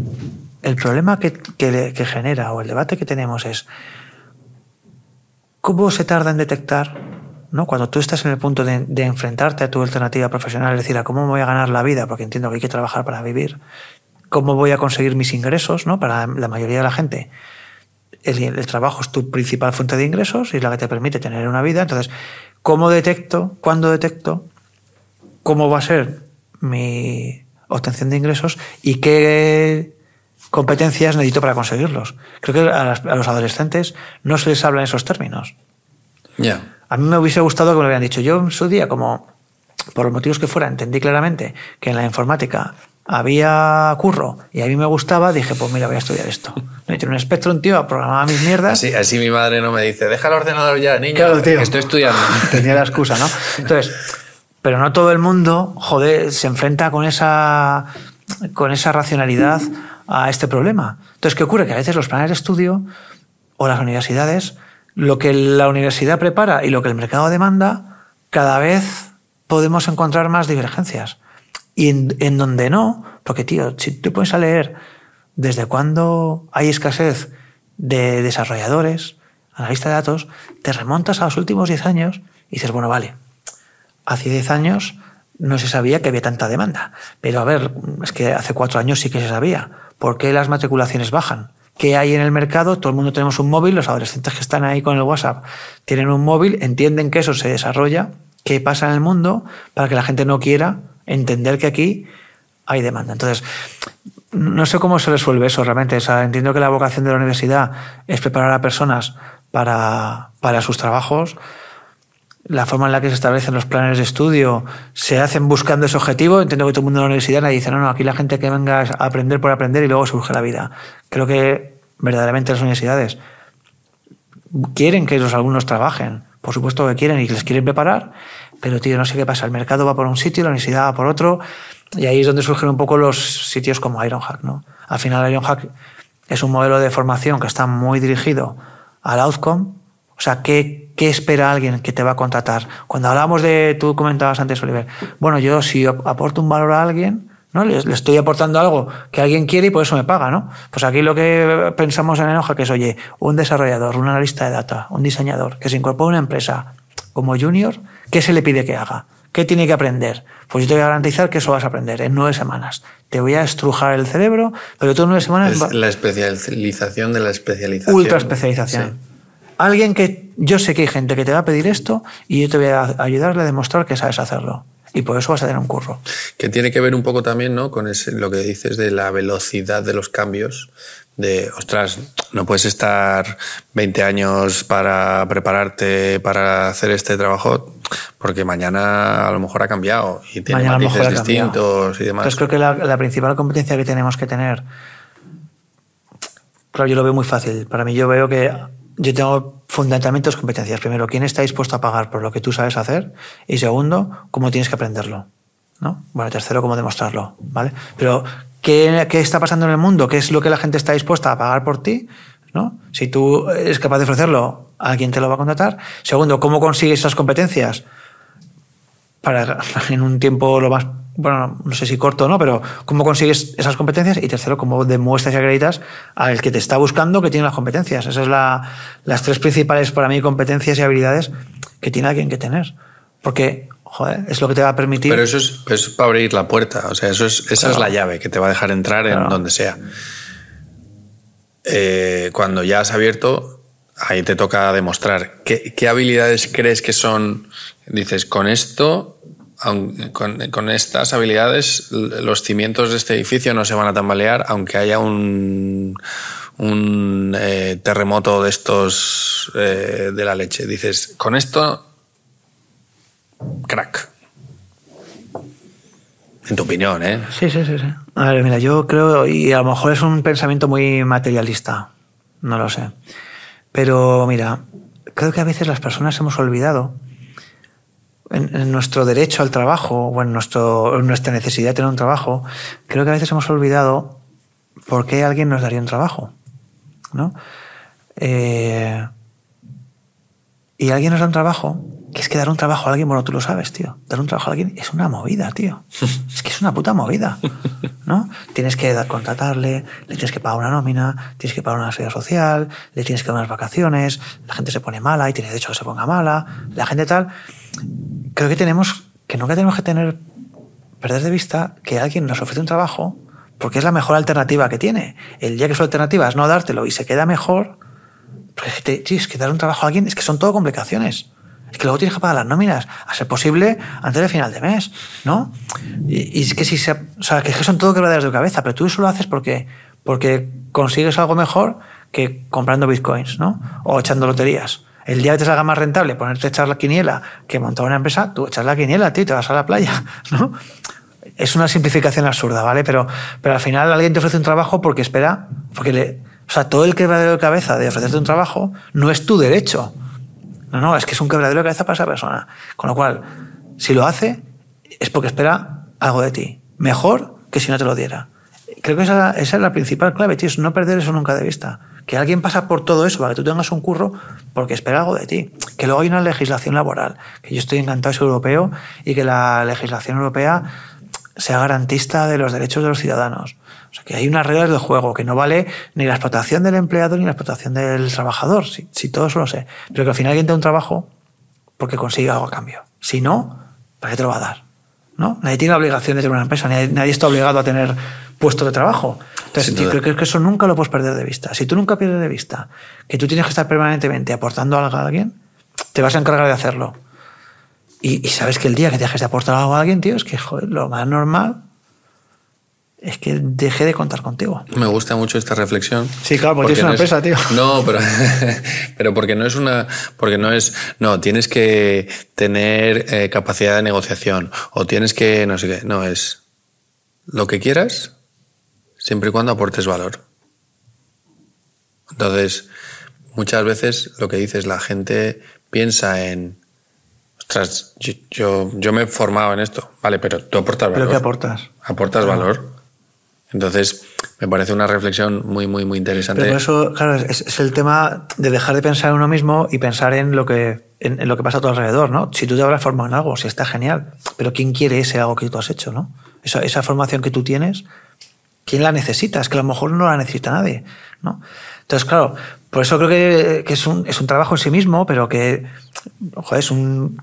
el problema que, genera o el debate que tenemos es cómo se tarda en detectar, ¿no? cuando tú estás en el punto de, enfrentarte a tu alternativa profesional, es decir, a cómo voy a ganar la vida, porque entiendo que hay que trabajar para vivir, cómo voy a conseguir mis ingresos, ¿no? para la mayoría de la gente. El trabajo es tu principal fuente de ingresos y es la que te permite tener una vida. Entonces, ¿cómo detecto, cuándo detecto, cómo va a ser mi obtención de ingresos y qué competencias necesito para conseguirlos. Creo que a, los adolescentes no se les habla en esos términos. Ya. A mí me hubiese gustado que me lo hubieran dicho. Yo en su día, como por los motivos que fuera, entendí claramente que en la informática había curro y a mí me gustaba, dije, pues mira, voy a estudiar esto. Me he un Spectrum, tío, programaba mis mierdas. Así, así mi madre no me dice, deja el ordenador ya, niño, claro, tío. estoy estudiando. Tenía la excusa, ¿no? Entonces, pero no todo el mundo, joder, se enfrenta con esa, con esa racionalidad a este problema. Entonces, ¿qué ocurre? Que a veces los planes de estudio o las universidades, lo que la universidad prepara y lo que el mercado demanda, cada vez podemos encontrar más divergencias. Y en, donde no, porque tío, si tú pones a leer desde cuándo hay escasez de desarrolladores, analistas de datos, te remontas a los últimos 10 años y dices, bueno, vale, hace 10 años no se sabía que había tanta demanda. Pero a ver, es que hace cuatro años sí que se sabía. ¿Por qué las matriculaciones bajan? ¿Qué hay en el mercado? Todo el mundo tenemos un móvil, los adolescentes que están ahí con el WhatsApp tienen un móvil, entienden que eso se desarrolla, qué pasa en el mundo, para que la gente no quiera entender que aquí hay demanda. Entonces, no sé cómo se resuelve eso realmente. entiendo que la vocación de la universidad es preparar a personas para, sus trabajos, la forma en la que se establecen los planes de estudio se hacen buscando ese objetivo. Entiendo que todo el mundo en la universidad nadie dice, no, no, aquí la gente que venga a aprender por aprender y luego surge la vida. Creo que verdaderamente las universidades quieren que los alumnos trabajen. Por supuesto que quieren y les quieren preparar, pero tío, no sé qué pasa. El mercado va por un sitio, la universidad va por otro, y ahí es donde surgen un poco los sitios como Ironhack, ¿no? Al final Ironhack es un modelo de formación que está muy dirigido al outcome, o sea, ¿qué, ¿qué espera alguien que te va a contratar? Cuando hablamos de, tú comentabas antes, Oliver, bueno, yo si aporto un valor a alguien, ¿no? Le, estoy aportando algo que alguien quiere y por eso me paga, ¿no? Pues aquí lo que pensamos en Enoja que es, oye, un desarrollador, un analista de data, un diseñador que se incorpora a una empresa como junior, ¿qué se le pide que haga? ¿Qué tiene que aprender? Pues yo te voy a garantizar que eso vas a aprender en nueve semanas. Te voy a estrujar el cerebro, pero tú en nueve semanas... Es la especialización de la especialización. Ultra especialización. Alguien que yo sé que hay gente que te va a pedir esto y yo te voy a ayudarle a demostrar que sabes hacerlo. Y por eso vas a tener un curro. Que tiene que ver un poco también ¿no? con lo que dices de la velocidad de los cambios. De, ostras, no puedes estar 20 años para prepararte para hacer este trabajo porque mañana a lo mejor ha cambiado y tiene matices distintos y demás. Entonces creo que la, la principal competencia que tenemos que tener, claro, yo lo veo muy fácil. Para mí yo veo que yo tengo fundamentalmente dos competencias. Primero, ¿quién está dispuesto a pagar por lo que tú sabes hacer? Y segundo, ¿cómo tienes que aprenderlo? ¿No? Bueno, tercero, ¿cómo demostrarlo? ¿Vale? Pero, ¿qué, ¿qué, está pasando en el mundo? ¿Qué es lo que la gente está dispuesta a pagar por ti? ¿No? Si tú eres capaz de ofrecerlo, ¿a quién te lo va a contratar? Segundo, ¿cómo consigues esas competencias? para en un tiempo lo más bueno, no sé si corto o no, pero cómo consigues esas competencias y tercero, cómo demuestras y acreditas al que te está buscando que tiene las competencias. Esas son la, las tres principales para mí competencias y habilidades que tiene alguien que tener. Porque, joder, es lo que te va a permitir... Pero eso es, para abrir la puerta, o sea, eso es, esa es la llave que te va a dejar entrar en donde sea. Eh, cuando ya has abierto, ahí te toca demostrar qué, qué habilidades crees que son, dices, con esto con, estas habilidades, los cimientos de este edificio no se van a tambalear, aunque haya un, eh, terremoto de estos eh, de la leche. Dices, con esto, crack. En tu opinión, ¿eh? Sí, sí, sí, sí. A ver, mira, yo creo, y a lo mejor es un pensamiento muy materialista, no lo sé. Pero mira, creo que a veces las personas hemos olvidado en, nuestro derecho al trabajo o en, nuestro, nuestra necesidad de tener un trabajo, creo que a veces hemos olvidado por qué alguien nos daría un trabajo. ¿no? Eh, y alguien nos da un trabajo, que es que dar un trabajo a alguien, bueno, tú lo sabes, tío. Dar un trabajo a alguien es una movida, tío. Es que es una puta movida. ¿no? Tienes que contratarle, le tienes que pagar una nómina, tienes que pagar una seguridad social, le tienes que dar unas vacaciones, la gente se pone mala y tiene derecho a que se ponga mala, la gente tal creo que tenemos, que nunca tenemos que tener, perder de vista que alguien nos ofrece un trabajo porque es la mejor alternativa que tiene. El día que su alternativa es no dártelo y se queda mejor, porque es que dar un trabajo a alguien es que son todo complicaciones. Es que luego tienes que pagar las nóminas, a ser posible antes del final de mes, ¿no? Y, es que si se, o sea, que son todo quebraderas de cabeza, pero tú eso lo haces porque, porque consigues algo mejor que comprando bitcoins, ¿no? O echando loterías el día que te salga más rentable ponerte a echar la quiniela que montar una empresa, tú echas la quiniela, tío, y te vas a la playa, ¿no? Es una simplificación absurda, ¿vale? Pero, pero al final alguien te ofrece un trabajo porque espera, porque le, o sea, todo el quebradero de cabeza de ofrecerte un trabajo no es tu derecho. No, no, es que es un quebradero de cabeza para esa persona. Con lo cual, si lo hace, es porque espera algo de ti. Mejor que si no te lo diera. Creo que esa, es la principal clave, tío, es no perder eso nunca de vista que alguien pasa por todo eso para que tú tengas un curro porque espera algo de ti. Que luego hay una legislación laboral, que yo estoy encantado ser europeo y que la legislación europea sea garantista de los derechos de los ciudadanos. O sea, que hay unas reglas del juego, que no vale ni la explotación del empleado ni la explotación del trabajador, si, si todo eso lo sé. Pero que al final alguien te un trabajo porque consigue algo a cambio. Si no, ¿para qué te lo va a dar? ¿No? Nadie tiene la obligación de tener una empresa, nadie está obligado a tener puesto de trabajo. Entonces, yo creo que eso nunca lo puedes perder de vista. Si tú nunca pierdes de vista que tú tienes que estar permanentemente aportando algo a alguien, te vas a encargar de hacerlo. Y, sabes que el día que dejes de aportar algo a alguien, tío, es que joder, lo más normal es que deje de contar contigo. Me gusta mucho esta reflexión. Sí, claro, porque, tienes una empresa, tío. No, pero, pero porque no es una. Porque no es. No, tienes que tener eh, capacidad de negociación. O tienes que. No sé qué. No, es. Lo que quieras, siempre y cuando aportes valor. Entonces, muchas veces lo que dices, la gente piensa en, ostras, yo, yo, me he formado en esto, vale, pero tú aportas valor. ¿Pero qué aportas? Aportas valor. Entonces, me parece una reflexión muy, muy, muy interesante. Pero eso, claro, es, el tema de dejar de pensar en uno mismo y pensar en lo que, en, lo que pasa a tu alrededor, ¿no? Si tú te habrás formado en algo, si está genial, pero ¿quién quiere ese algo que tú has hecho, ¿no? Esa, esa formación que tú tienes, ¿quién la necesita? Es que a lo mejor no la necesita nadie, ¿no? Entonces, claro, por eso creo que, es, un, es, un, trabajo en sí mismo, pero que joder, es un,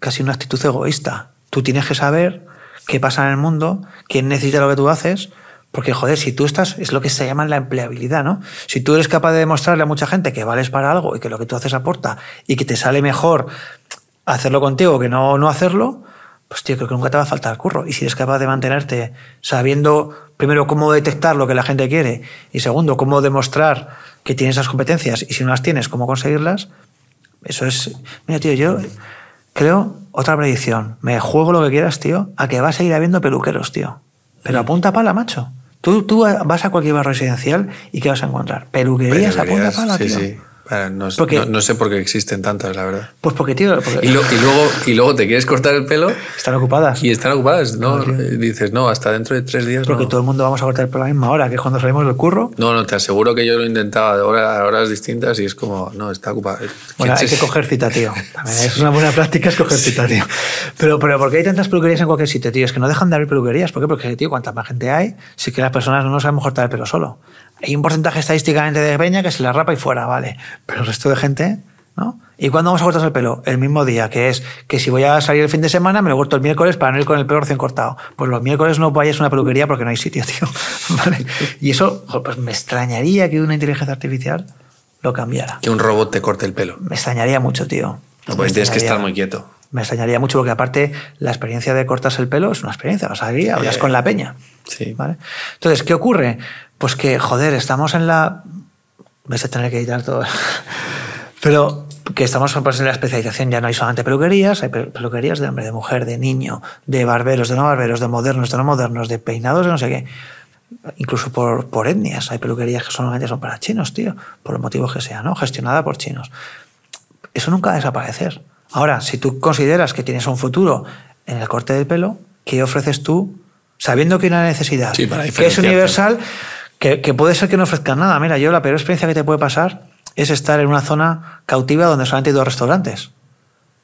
casi una actitud egoísta. Tú tienes que saber qué pasa en el mundo, quién necesita lo que tú haces, porque, joder, si tú estás, es lo que se llama la empleabilidad, ¿no? Si tú eres capaz de demostrarle a mucha gente que vales para algo y que lo que tú haces aporta y que te sale mejor hacerlo contigo que no, no hacerlo, pues tío, creo que nunca te va a faltar curro. Y si eres capaz de mantenerte sabiendo, primero, cómo detectar lo que la gente quiere y segundo, cómo demostrar que tienes esas competencias y si no las tienes, cómo conseguirlas, eso es... Mira, tío, yo creo otra predicción. Me juego lo que quieras, tío, a que vas a ir habiendo peluqueros, tío. Pero apunta pala, macho. Tú, tú vas a cualquier barrio residencial y ¿qué vas a encontrar? Peluquerías, a punta pala, tío. Sí. Bueno, no, Porque- no- no sé por qué existen tantas, la verdad. Pues porque, tío, porque Y, lo- y luego, y luego te quieres cortar el pelo están ocupadas. y están ocupadas, ¿no? Dices, no, hasta dentro de tres días Porque todo el mundo vamos a cortar el pelo a la misma hora, que es cuando salimos del curro. No, no, te aseguro que yo lo intentaba de horas distintas y es como, no, está ocupado. Bueno, hay ¿Quién que coger cita, tío. También es una buena práctica es coger cita, tío. Pero, pero ¿por qué hay tantas peluquerías en cualquier sitio, tío? Es que no dejan de haber peluquerías. ¿Por qué? Porque, tío, cuanta más gente hay, sí que las personas no sabemos cortar el pelo solo. Hay un porcentaje estadísticamente de peña que se la rapa y fuera, vale. Pero el resto de gente, ¿no? ¿Y cuándo vamos a cortarse el pelo? El mismo día, que es que si voy a salir el fin de semana, me lo corto el miércoles para no ir con el pelo recién cortado. Pues los miércoles no vayas a una peluquería porque no hay sitio, tío. ¿Vale? Y eso, pues me extrañaría que una inteligencia artificial lo cambiara. Que un robot te corte el pelo. Me extrañaría mucho, tío. No, porque tienes que estar muy quieto. Me extrañaría mucho porque aparte la experiencia de cortarse el pelo es una experiencia. Vas ahí, hablas con la peña. Sí. ¿vale? Entonces, ¿qué ocurre? Pues que, joder, estamos en la... Vais a tener que editar todo. Pero que estamos pues, en la especialización, ya no hay solamente peluquerías, hay pe- peluquerías de hombre, de mujer, de niño, de barberos, de no barberos, de modernos, de no modernos, de peinados, de no sé qué. Incluso por, por etnias. Hay peluquerías que solamente son para chinos, tío, por los motivos que sean, ¿no? Gestionada por chinos eso nunca va a desaparecer. Ahora, si tú consideras que tienes un futuro en el corte del pelo, ¿qué ofreces tú? Sabiendo que hay una necesidad, Sí, para que es universal, que, que puede ser que no ofrezcan nada. Mira, yo la peor experiencia que te puede pasar es estar en una zona cautiva donde solamente hay dos restaurantes.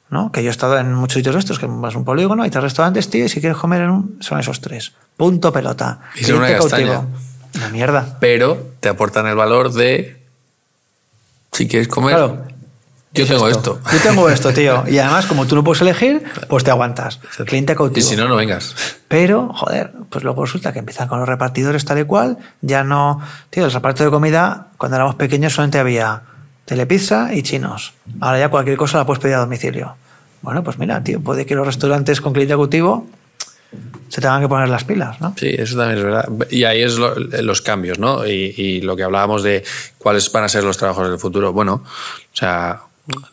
¿no? Que yo he estado en muchos sitios de estos, que es un polígono, hay tres restaurantes, tío, y si quieres comer en un, son esos tres. Punto pelota. Y son una castaña. Una mierda. Pero te aportan el valor de, si quieres comer, Claro. Yo Es tengo esto. Yo tengo esto, tío. Y además, como tú no puedes elegir, pues te aguantas. Cliente Y cautivo. si no, no vengas. Pero, joder, pues luego resulta que empiezan con los repartidores tal y cual. Ya no. Tío, el reparto de comida, cuando éramos pequeños, solamente había telepizza y chinos. Ahora ya cualquier cosa la puedes pedir a domicilio. Bueno, pues mira, tío, puede que los restaurantes con cliente cautivo se tengan que poner las pilas, ¿no? Sí, eso también es verdad. Y ahí es lo- los cambios, ¿no? Y, y lo que hablábamos de cuáles van a ser los trabajos del futuro. Bueno, o sea,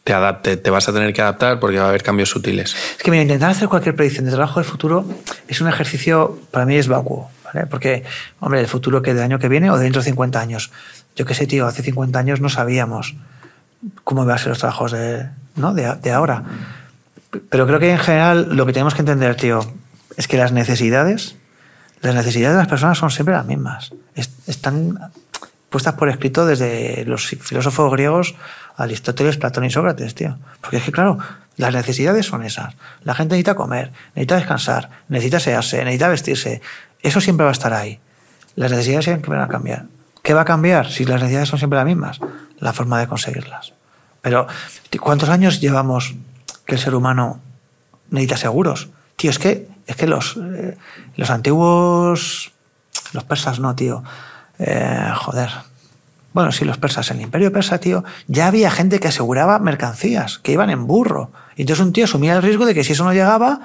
te, adapte, te vas a tener que adaptar porque va a haber cambios sutiles. Es que mira, intentar hacer cualquier predicción de trabajo del futuro es un ejercicio, para mí es vacuo, ¿vale? Porque, hombre, el futuro que del año que viene o de dentro de 50 años. Yo qué sé, tío, hace 50 años no sabíamos cómo iban a ser los trabajos de, ¿no? de, de ahora. Pero creo que en general lo que tenemos que entender, tío, es que las necesidades, las necesidades de las personas son siempre las mismas. Es- están puestas por escrito desde los filósofos griegos Aristóteles, Platón y Sócrates, tío. Porque es que, claro, las necesidades son esas. La gente necesita comer, necesita descansar, necesita asearse, necesita vestirse. Eso siempre va a estar ahí. Las necesidades siempre van a cambiar. ¿Qué va a cambiar si las necesidades son siempre las mismas? La forma de conseguirlas. Pero, ¿cuántos años llevamos que el ser humano necesita seguros? Tío, es que, es que los, eh, los antiguos. Los persas no, tío. Eh, joder. Bueno, sí, los persas. En el imperio persa, tío, ya había gente que aseguraba mercancías, que iban en burro. Y entonces un tío asumía el riesgo de que si eso no llegaba,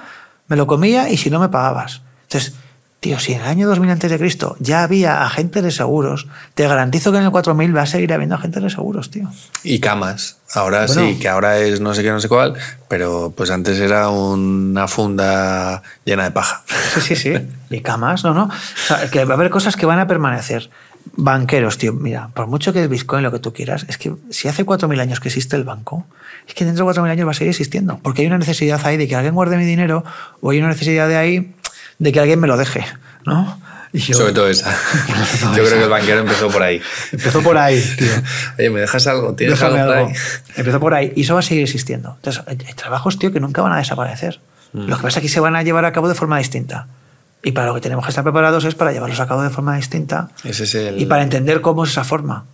me lo comía y si no me pagabas. Entonces, tío, si en el año 2000 antes de Cristo ya había agentes de seguros, te garantizo que en el 4000 va a seguir habiendo agentes de seguros, tío. Y camas. Ahora Bueno. sí, que ahora es no sé qué, no sé cuál, pero pues antes era una funda llena de paja. Sí, sí, sí. Y camas, no, no. O sea, que va a haber cosas que van a permanecer. Banqueros, tío. Mira, por mucho que el Bitcoin, lo que tú quieras, es que si hace 4.000 años que existe el banco, es que dentro de 4.000 años va a seguir existiendo. Porque hay una necesidad ahí de que alguien guarde mi dinero o hay una necesidad de ahí de que alguien me lo deje, ¿no? Y yo- Sobre todo esa. todo Yo esa. creo que el banquero empezó por ahí. Empezó por ahí, tío. Oye, ¿me dejas algo? ¿Tienes Déjame algo por algo. ahí? Empezó por ahí y eso va a seguir existiendo. Entonces, hay trabajos, tío, que nunca van a desaparecer. Mm. Lo que pasa es que se van a llevar a cabo de forma distinta. Y para lo que tenemos que estar preparados es para llevarlos a cabo de forma distinta Ese es el. y para entender cómo es esa forma.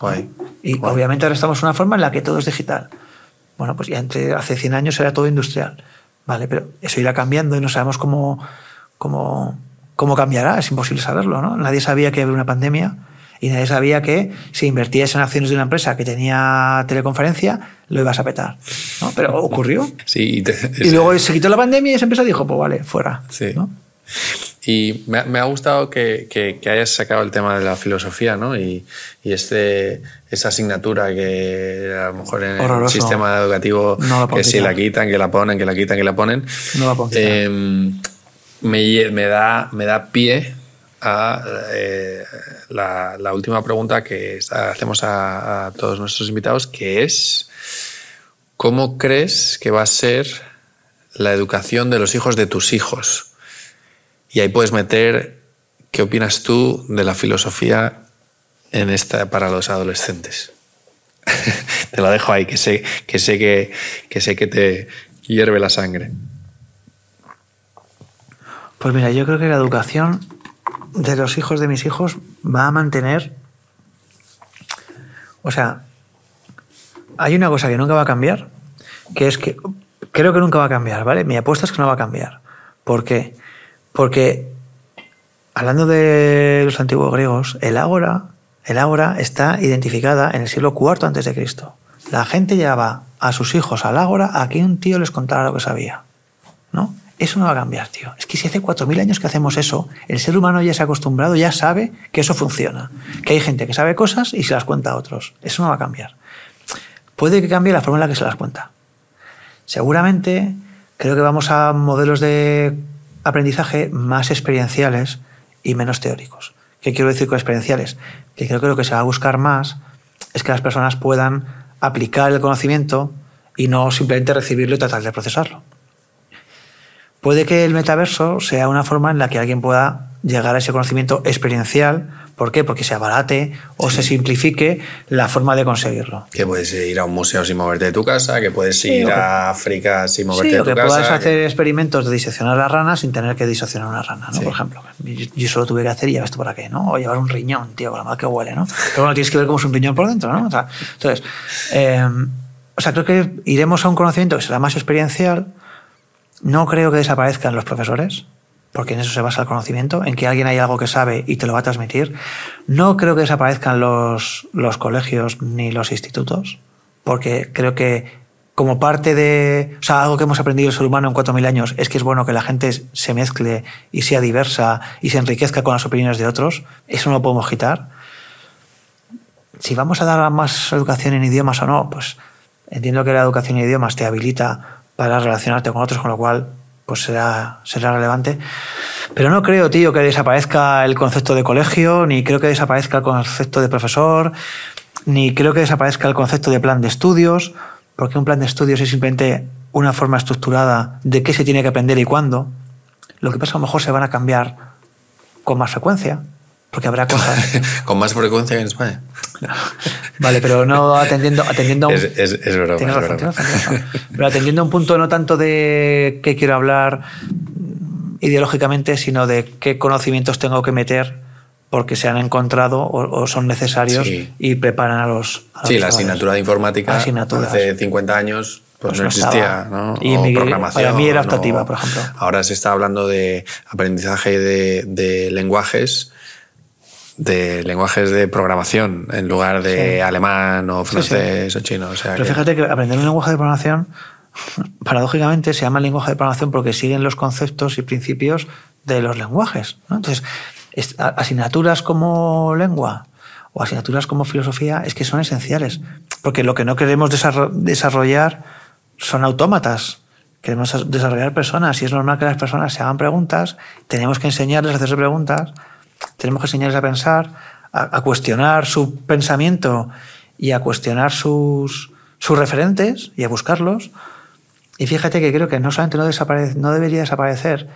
Guay. Y Guay. obviamente ahora estamos en una forma en la que todo es digital. Bueno, pues ya entre, hace 100 años era todo industrial. Vale, pero eso irá cambiando y no sabemos cómo, cómo, cómo cambiará. Es imposible saberlo, ¿no? Nadie sabía que había una pandemia y nadie sabía que si invertías en acciones de una empresa que tenía teleconferencia, lo ibas a petar. ¿no? Pero ocurrió. Sí, te- Y luego se quitó la pandemia y esa empresa dijo, pues vale, fuera. Sí. ¿no? Y me, ha- me ha gustado que, que- que hayas sacado el tema de la filosofía, ¿no? Y, y este, esa asignatura que a lo mejor en el sistema educativo, No que si la quitan, que la ponen, que la quitan, que la ponen, No la eh, me, da, me da pie a eh, la, la, última pregunta que hacemos a, a, todos nuestros invitados, que es, ¿cómo crees que va a ser la educación de los hijos de tus hijos? Y ahí puedes meter, ¿qué opinas tú de la filosofía en esta para los adolescentes? te lo dejo ahí, que sé que, sé que, que sé que te hierve la sangre. Pues mira, yo creo que la educación de los hijos de mis hijos va a mantener. O sea, hay una cosa que nunca va a cambiar, que es que creo que nunca va a cambiar, ¿vale? Mi apuesta es que no va a cambiar. ¿Por qué? Porque, hablando de los antiguos griegos, el ágora, el ágora está identificada en el siglo IV Cristo. La gente llevaba a sus hijos al ágora a que un tío les contara lo que sabía, ¿no? Eso no va a cambiar, tío. Es que si hace 4.000 años que hacemos eso, el ser humano ya se ha acostumbrado, ya sabe que eso funciona. Que hay gente que sabe cosas y se las cuenta a otros. Eso no va a cambiar. Puede que cambie la forma en la que se las cuenta. Seguramente creo que vamos a modelos de aprendizaje más experienciales y menos teóricos. ¿Qué quiero decir con experienciales? Que creo que lo que se va a buscar más es que las personas puedan aplicar el conocimiento y no simplemente recibirlo y tratar de procesarlo. Puede que el metaverso sea una forma en la que alguien pueda llegar a ese conocimiento experiencial. ¿Por qué? Porque se abarate o se simplifique la forma de conseguirlo. Que puedes ir a un museo sin moverte de tu casa, que puedes ir sí, a África sin moverte sí, de tu o que casa. puedas hacer experimentos de diseccionar a ranas sin tener que diseccionar una rana, ¿no? Sí. Por ejemplo. Yo, yo solo tuve que hacer y ya ves tú para qué, ¿no? O llevar un riñón, tío, con la mal que huele, ¿no? Pero bueno, tienes que ver cómo es un riñón por dentro, ¿no? O sea, entonces, eh, o sea, creo que iremos a un conocimiento que será más experiencial. No creo que desaparezcan los profesores, porque en eso se basa el conocimiento, en que alguien hay algo que sabe y te lo va a transmitir. No creo que desaparezcan los, los colegios ni los institutos, porque creo que como parte de, o sea, algo que hemos aprendido el ser humano en 4.000 años es que es bueno que la gente se mezcle y sea diversa y se enriquezca con las opiniones de otros. Eso no lo podemos quitar. Si vamos a dar más educación en idiomas o no, pues entiendo que la educación en idiomas te habilita para relacionarte con otros, con lo cual pues será, será relevante. Pero no creo, tío, que desaparezca el concepto de colegio, ni creo que desaparezca el concepto de profesor, ni creo que desaparezca el concepto de plan de estudios, porque un plan de estudios es simplemente una forma estructurada de qué se tiene que aprender y cuándo. Lo que pasa a lo mejor se van a cambiar con más frecuencia, porque habrá cosas. con más frecuencia en España. Vale, pero no atendiendo, atendiendo a un... Es, es, es broma, Tienes es razón, broma. tienes razón, tienes razón. Pero atendiendo a un punto no tanto de qué quiero hablar ideológicamente, sino de qué conocimientos tengo que meter porque se han encontrado o, o son necesarios Sí. y preparan a los. a los Sí, la chavales. asignatura de informática Asignaturas. hace 50 años pues, Pues no existía. Y o mi- programación. para mí era optativa, por ejemplo. Ahora se está hablando de aprendizaje de, de lenguajes, de lenguajes de programación en lugar de Sí. alemán o Sí, sí. francés o chino. O sea Pero que- fíjate que aprender un lenguaje de programación, paradójicamente, se llama lenguaje de programación porque siguen los conceptos y principios de los lenguajes. ¿no? Entonces, asignaturas como lengua o asignaturas como filosofía es que son esenciales. Porque lo que no queremos desarro- desarrollar son autómatas. Queremos desarrollar personas y es normal que las personas se hagan preguntas. Tenemos que enseñarles a hacerse preguntas. Tenemos que enseñarles a pensar, a, cuestionar su pensamiento y a cuestionar sus, sus referentes y a buscarlos. Y fíjate que creo que no solamente no, no debería desaparecer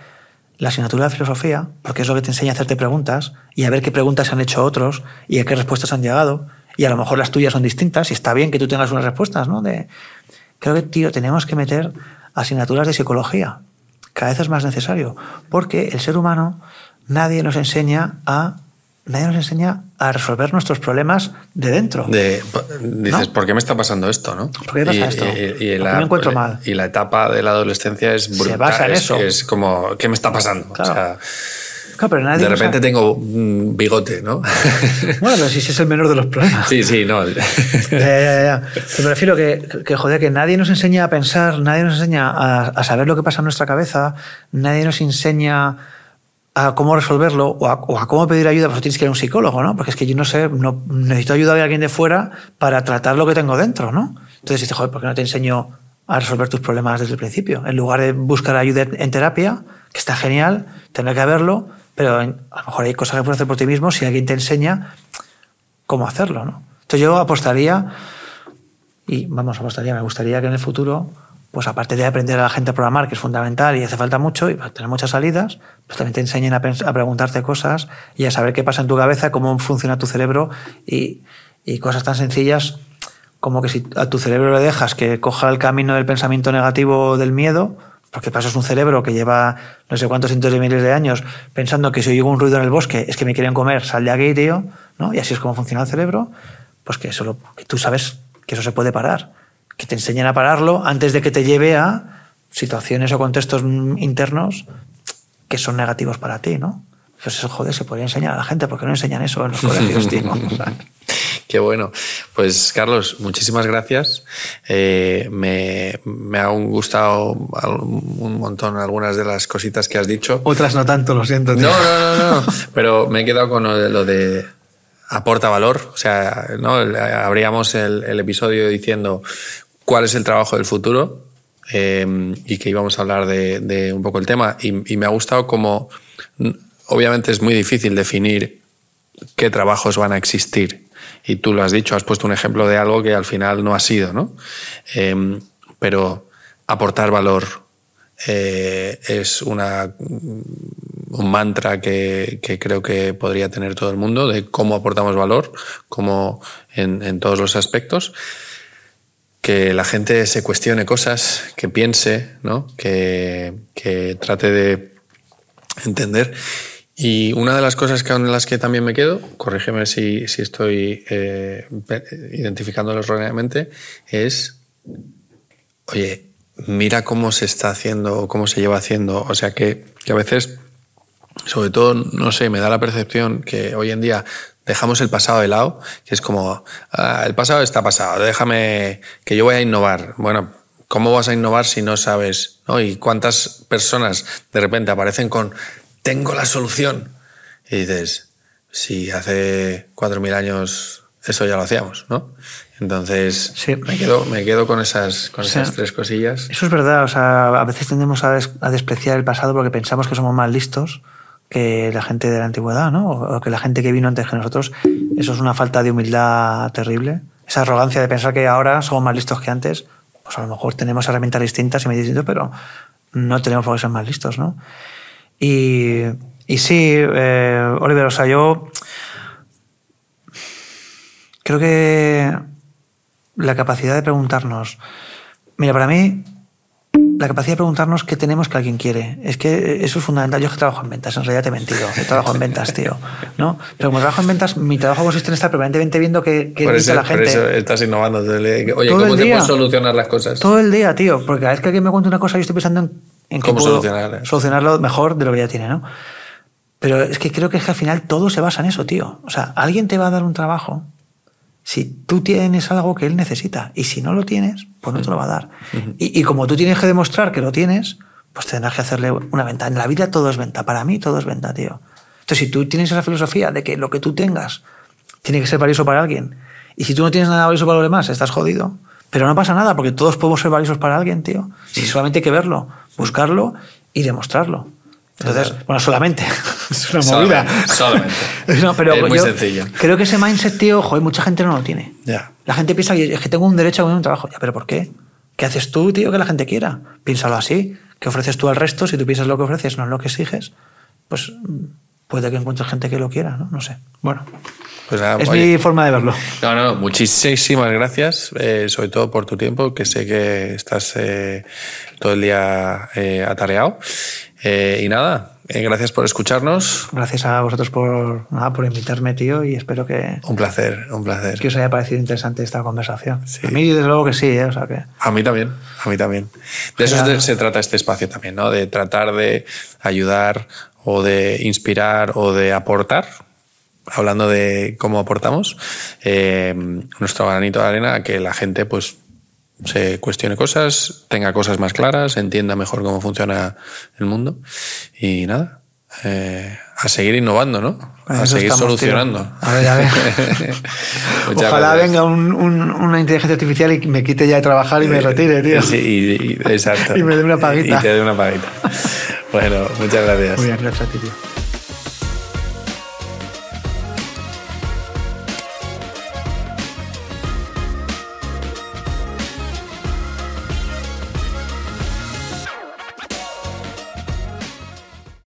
la asignatura de filosofía, porque es lo que te enseña a hacerte preguntas y a ver qué preguntas han hecho otros y a qué respuestas han llegado. Y a lo mejor las tuyas son distintas y está bien que tú tengas unas respuestas, ¿no? De, creo que, tío, tenemos que meter asignaturas de psicología. Cada vez es más necesario, porque el ser humano nadie nos enseña a nadie nos enseña a resolver nuestros problemas de dentro. de- dices, ¿No? ¿por qué me está pasando esto? ¿no? ¿Por qué me pasa y, esto? y- y ¿Por qué la, me encuentro mal? Y la etapa de la adolescencia es brutal. basa en es, eso. es como, ¿qué me está pasando? Claro. O sea, Claro, pero nadie de repente tengo un bigote, ¿no? Bueno, si es el menor de los problemas. sí, sí, no. Ya, ya, ya. Pero me refiero que, que, joder, que nadie nos enseña a pensar, nadie nos enseña a, a saber lo que pasa en nuestra cabeza, nadie nos enseña a cómo resolverlo o a, cómo pedir ayuda, pues tienes que ir a un psicólogo, ¿no? Porque es que yo no sé, necesito ayuda de alguien de fuera para tratar lo que tengo dentro, ¿no? Entonces dices, joder, ¿por qué no te enseño a resolver tus problemas desde el principio? En lugar de buscar ayuda en terapia, que está genial, tener que verlo, pero a lo mejor hay cosas que puedes hacer por ti mismo si alguien te enseña cómo hacerlo, ¿no? Entonces yo apostaría, y vamos, apostaría, me gustaría que en el futuro, pues aparte de aprender a la gente a programar, que es fundamental y hace falta mucho, y tener muchas salidas, pues también te enseñen a, preguntarte cosas y a saber qué pasa en tu cabeza, cómo funciona tu cerebro y, cosas tan sencillas como que si a tu cerebro le dejas que coja el camino del pensamiento negativo del miedo, porque pasas es un cerebro que lleva no sé cuántos cientos de miles de años pensando que si oigo un ruido en el bosque es que me quieren comer, sal de aquí, tío, ¿no? Y así es como funciona el cerebro, pues que, eso que tú sabes que eso se puede parar, que te enseñen a pararlo antes de que te lleve a situaciones o contextos internos que son negativos para ti, ¿no? Pues eso, joder, se podría enseñar a la gente, porque no enseñan eso en los colegios, tío. Qué bueno. Pues Carlos, muchísimas gracias. Eh, me, me ha gustado un montón algunas de las cositas que has dicho. Otras no tanto, lo siento. No, no, no, no. Pero me he quedado con lo de, aporta valor. O sea, ¿no? abríamos el, episodio diciendo cuál es el trabajo del futuro eh, y que íbamos a hablar de, un poco el tema. Y, me ha gustado como, obviamente es muy difícil definir qué trabajos van a existir y tú lo has dicho, has puesto un ejemplo de algo que al final no ha sido, ¿no? Em, pero aportar valor eh, es una, un mantra que, creo que podría tener todo el mundo de cómo aportamos valor, cómo en, todos los aspectos. Que la gente se cuestione cosas, que piense, ¿no? que, que trate de entender y una de las cosas con las que también me quedo, corrígeme si, si estoy eh, identificándolo erróneamente, es, oye, mira cómo se está haciendo, cómo se lleva haciendo. O sea que, que a veces, sobre todo, no sé, me da la percepción que hoy en día dejamos el pasado de lado, que es como, ah, el pasado está pasado, déjame que yo voy a innovar. Bueno, ¿cómo vas a innovar si no sabes? ¿no? ¿Y cuántas personas de repente aparecen con tengo la solución. Y dices, si hace 4.000 años eso ya lo hacíamos, ¿no? Entonces, sí. me, quedo, me quedo con esas, con esas tres cosillas. Eso es verdad, o sea, a veces tendemos a, despreciar el pasado porque pensamos que somos más listos que la gente de la antigüedad, ¿no? O que la gente que vino antes que nosotros. Eso es una falta de humildad terrible. Esa arrogancia de pensar que ahora somos más listos que antes, pues a lo mejor tenemos herramientas distintas y medios distintos, pero no tenemos por qué ser más listos, ¿no? Y, y sí, eh, Oliver, o sea, yo creo que la capacidad de preguntarnos, mira, para mí, la capacidad de preguntarnos qué tenemos que alguien quiere. Es que eso es fundamental. Yo que trabajo en ventas, en realidad te he mentido. Yo trabajo en ventas, tío. ¿no? Pero como trabajo en ventas, mi trabajo consiste en estar permanentemente viendo qué, qué dice la gente. Por eso estás innovando. Oye, ¿cómo se pueden solucionar las cosas? Todo el día, tío. Porque cada vez que alguien me cuenta una cosa, yo estoy pensando en en cómo solucionarlo mejor de lo que ya tiene, ¿no? Pero es que creo que, es que al final todo se basa en eso, tío. O sea, alguien te va a dar un trabajo si tú tienes algo que él necesita. Y si no lo tienes, pues no te lo va a dar. y, como tú tienes que demostrar que lo tienes, pues tendrás que hacerle una venta. En la vida todo es venta. Para mí todo es venta, tío. Entonces, si tú tienes esa filosofía de que lo que tú tengas tiene que ser valioso para alguien, y si tú no tienes nada valioso para los demás, estás jodido. Pero no pasa nada, porque todos podemos ser valiosos para alguien, tío. Si solamente hay que verlo buscarlo y demostrarlo. Entonces, bueno, solamente. es una movida. Solamente. pero es muy sencillo. Creo que ese mindset, tío, joder, mucha gente no lo tiene. Ya. La gente piensa que, es que tengo un derecho a un trabajo. Ya, pero ¿por qué? ¿Qué haces tú, tío, que la gente quiera? Piénsalo así. ¿Qué ofreces tú al resto? Si tú piensas lo que ofreces, no es lo que exiges, pues puede que encuentres gente que lo quiera, ¿no? No sé. Bueno. Pues es mi forma de verlo. No, no, muchísimas gracias, eh, sobre todo por tu tiempo, que sé que estás eh, todo el día eh, atareado. Y nada, gracias por escucharnos. Gracias a vosotros por, nada, por invitarme, tío, y espero que... Un placer, un placer. Que os haya parecido interesante esta conversación. A mí, desde luego que sí, o sea que... A mí también, a mí también. De eso se trata este espacio también, ¿no? De tratar de ayudar o de inspirar o de aportar hablando de cómo aportamos eh, nuestro granito de arena a que la gente pues se cuestione cosas, tenga cosas más claras, entienda mejor cómo funciona el mundo y nada, eh, a seguir innovando, ¿no? a seguir solucionando. A ver, a ver. Ojalá venga una inteligencia artificial y me quite ya de trabajar y me retire, tío. Sí, exacto. y me dé una paguita. Y te dé una paguita. bueno, muchas gracias. Muy bien, gracias a ti, tío.